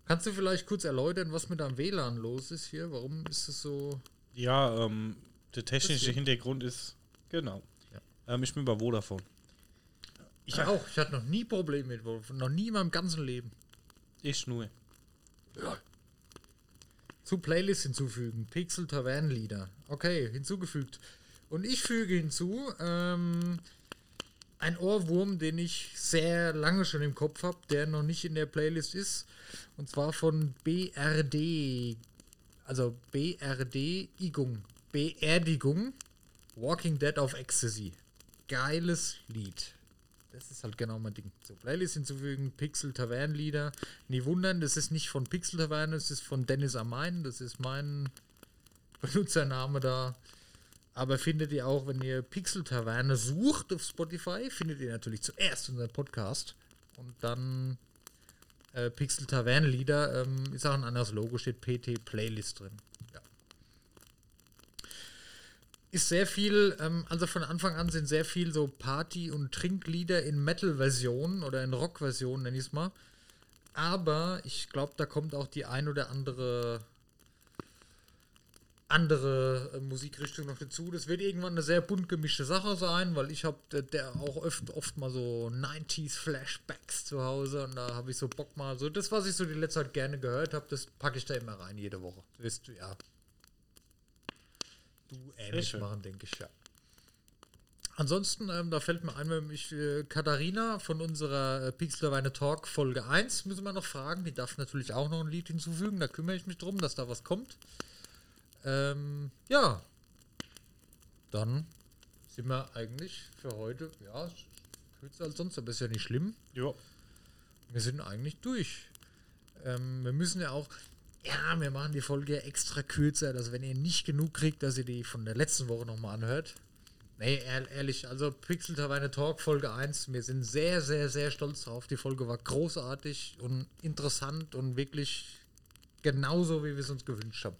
Kannst du vielleicht kurz erläutern, was mit deinem WLAN los ist hier? Warum ist es so. Ja, ähm, der technische. Hintergrund ist, genau. Ja. Ähm, ich bin bei Vodafone. Ich auch. Ich hatte noch nie Probleme mit Vodafone. Noch nie in meinem ganzen Leben. Ich nur. Zu Playlist hinzufügen. Pixel Tavernenlieder. Okay, hinzugefügt. Und ich füge hinzu ähm, ein Ohrwurm, den ich sehr lange schon im Kopf habe, der noch nicht in der Playlist ist. Und zwar von BRD. Also BRD Igung. Beerdigung. Walking Dead of Ecstasy. Geiles Lied. Das ist halt genau mein Ding. So, Playlist hinzufügen, Pixel Tavernenlieder. Nie wundern, das ist nicht von Pixel Taverne, das ist von Dennis Amein. Das ist mein Benutzername da. Aber findet ihr auch, wenn ihr Pixel Taverne sucht auf Spotify, findet ihr natürlich zuerst unseren Podcast. Und dann äh, Pixel Tavernenlieder, ähm, ist auch ein anderes Logo, steht PT Playlist drin. Ist sehr viel, ähm, also von Anfang an sind sehr viel so Party- und Trinklieder in Metal-Versionen oder in Rock-Versionen, nenn ich es mal. Aber ich glaube, da kommt auch die ein oder andere andere äh, Musikrichtung noch dazu. Das wird irgendwann eine sehr bunt gemischte Sache sein, weil ich habe der, der auch oft, oft mal so 90s Flashbacks zu Hause und da habe ich so Bock mal so das, was ich so die letzte Zeit gerne gehört habe, das packe ich da immer rein jede Woche. Du wirst du ja du ähnlich machen, denke ich ja. Ansonsten, ähm, da fällt mir ein, mich äh, Katharina von unserer äh, Pixelweine Talk Folge 1 müssen wir noch fragen. Die darf natürlich auch noch ein Lied hinzufügen. Da kümmere ich mich drum, dass da was kommt. Ähm, ja. Dann sind wir eigentlich für heute, ja, kürzer als sonst, aber ist ja nicht schlimm. Ja. Wir sind eigentlich durch. Ähm, wir müssen ja auch, ja, wir machen die Folge extra kürzer, dass wenn ihr nicht genug kriegt, dass ihr die von der letzten Woche nochmal anhört. Nee, ehr- ehrlich, also Pixel Taverne Talk Folge 1, wir sind sehr, sehr, sehr stolz drauf. Die Folge war großartig und interessant und wirklich genauso, wie wir es uns gewünscht haben.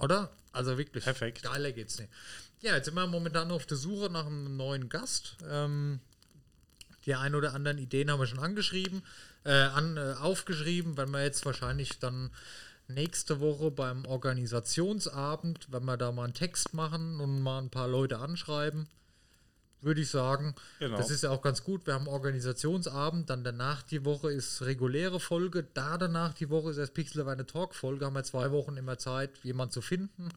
Oder? Also wirklich. Perfekt. Geiler geht's nicht. Ja, jetzt sind wir momentan auf der Suche nach einem neuen Gast. Ähm, die ein oder anderen Ideen haben wir schon angeschrieben, äh, an, äh, aufgeschrieben, wenn wir jetzt wahrscheinlich dann nächste Woche beim Organisationsabend, wenn wir da mal einen Text machen und mal ein paar Leute anschreiben, würde ich sagen. Genau. Das ist ja auch ganz gut. Wir haben Organisationsabend, dann danach die Woche ist reguläre Folge, da danach die Woche ist erst Pixelweine Talk Folge, haben wir zwei Wochen immer Zeit, jemanden zu finden.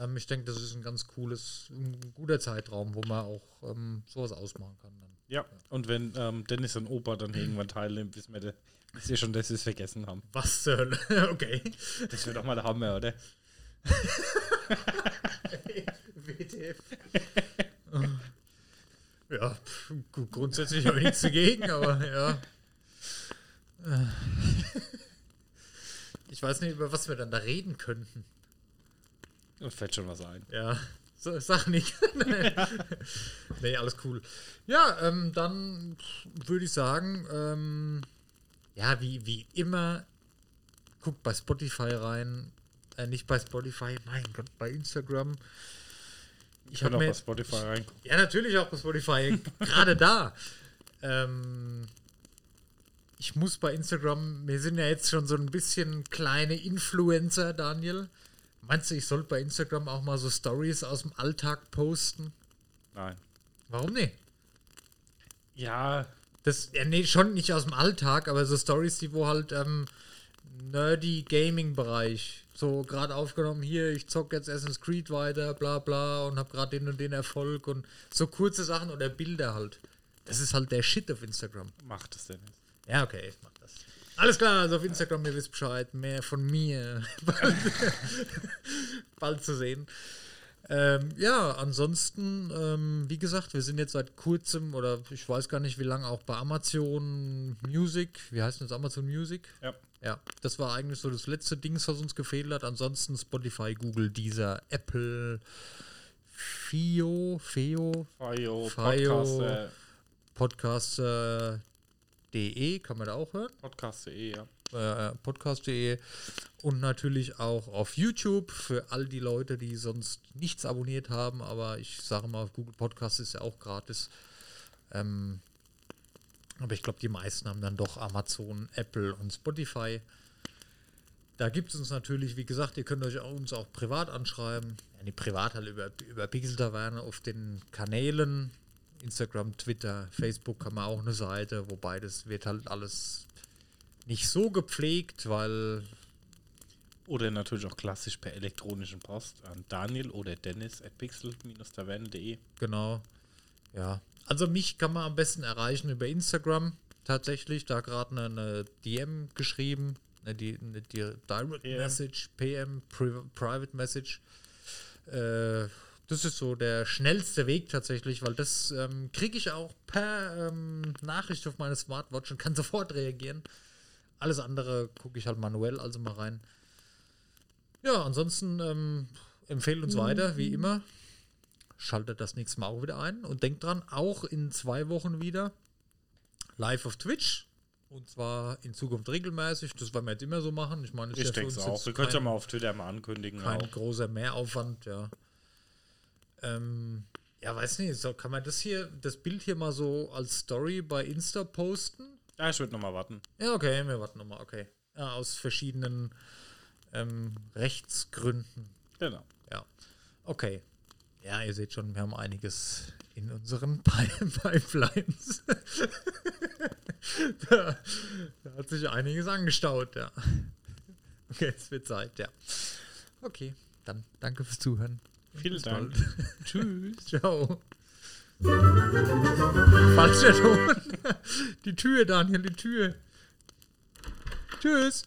Ähm, ich denke, das ist ein ganz cooles, ein guter Zeitraum, wo man auch ähm, sowas ausmachen kann. Ja. Und wenn ähm, Dennis und Opa dann irgendwann teilnimmt, wissen wir, wisst ihr schon, dass sie es vergessen haben. Was zur Hölle? okay. Das wird doch mal der Hammer, oder? WTF. ja, pf, gu- grundsätzlich habe ich nichts dagegen, aber ja. Ich weiß nicht, über was wir dann da reden könnten. Und fällt schon was ein. Ja, sag nicht. nee, alles cool. Ja, ähm, dann würde ich sagen, ähm, ja, wie, wie immer, guckt bei Spotify rein. Äh, nicht bei Spotify, mein Gott, bei Instagram. Ich kann habe auch mir bei Spotify reingucken. ja, natürlich auch bei Spotify. Gerade da. Ähm, ich muss bei Instagram, wir sind ja jetzt schon so ein bisschen kleine Influencer, Daniel. Meinst du, ich sollte bei Instagram auch mal so Stories aus dem Alltag posten? Nein. Warum nicht? Ja, Das, ja, nee, schon nicht aus dem Alltag, aber so Stories, die wo halt ähm, nerdy Gaming-Bereich so gerade aufgenommen, hier, ich zock jetzt Assassin's Creed weiter, bla bla und hab gerade den und den Erfolg und so kurze Sachen oder Bilder halt. Das ist halt der Shit auf Instagram. macht es denn nicht. Ja, okay, ich mach das. Alles klar, also auf Instagram, ihr wisst Bescheid, mehr von mir bald, bald zu sehen. Ähm, ja, ansonsten, ähm, wie gesagt, wir sind jetzt seit kurzem oder ich weiß gar nicht wie lange auch bei Amazon Music. Wie heißt denn das Amazon Music? Ja. Ja, das war eigentlich so das letzte Ding, was uns gefehlt hat. Ansonsten Spotify, Google, Deezer, Apple, Fio, Feo, Fio, Fio. Podcast, äh, Podcaster.de, kann man da auch hören. Podcast.de, ja. äh, podcast.de und natürlich auch auf YouTube für all die Leute, die sonst nichts abonniert haben, aber ich sage mal, Google Podcast ist ja auch gratis. Ähm, aber ich glaube, die meisten haben dann doch Amazon, Apple und Spotify. Da gibt es uns natürlich, wie gesagt, ihr könnt euch auch, uns auch privat anschreiben. Ja, nee, privat halt über, über Pixel-Taverne auf den Kanälen. Instagram, Twitter, Facebook haben wir auch eine Seite, wobei das wird halt alles nicht so gepflegt, weil Oder natürlich auch klassisch per elektronischen Post an Daniel oder Dennis at pixel-taverne.de. genau, ja. Also mich kann man am besten erreichen über Instagram tatsächlich. Da gerade eine, DM geschrieben, eine, die, eine Direct PM. Message, PM, Pri Private Message. Äh, das ist so der schnellste Weg tatsächlich, weil das ähm, kriege ich auch per ähm, Nachricht auf meine Smartwatch und kann sofort reagieren. Alles andere gucke ich halt manuell, also mal rein. Ja, ansonsten ähm, empfehlt uns weiter, wie immer. Schaltet das nächste Mal auch wieder ein und denkt dran, auch in zwei Wochen wieder live auf Twitch. Und zwar in Zukunft regelmäßig. Das werden wir jetzt immer so machen. Ich meine, Ich denke es auch. Wir können es ja mal auf Twitter mal ankündigen. kein Auch. großer Mehraufwand, ja. Ähm, ja, weiß nicht, so, kann man das hier, das Bild hier mal so als Story bei Insta posten? Ja, ich würde nochmal warten. Ja, okay, wir warten nochmal, okay. Ja, aus verschiedenen ähm, Rechtsgründen. Genau. Ja. Okay. Ja, ihr seht schon, wir haben einiges in unseren Pi- Pipelines. da, da hat sich einiges angestaut, ja. Okay, es wird Zeit, ja. Okay, dann danke fürs Zuhören. Vielen Dank. Tschüss. Ciao. Falscher Ton. Die Tür, Daniel, die Tür. Tschüss.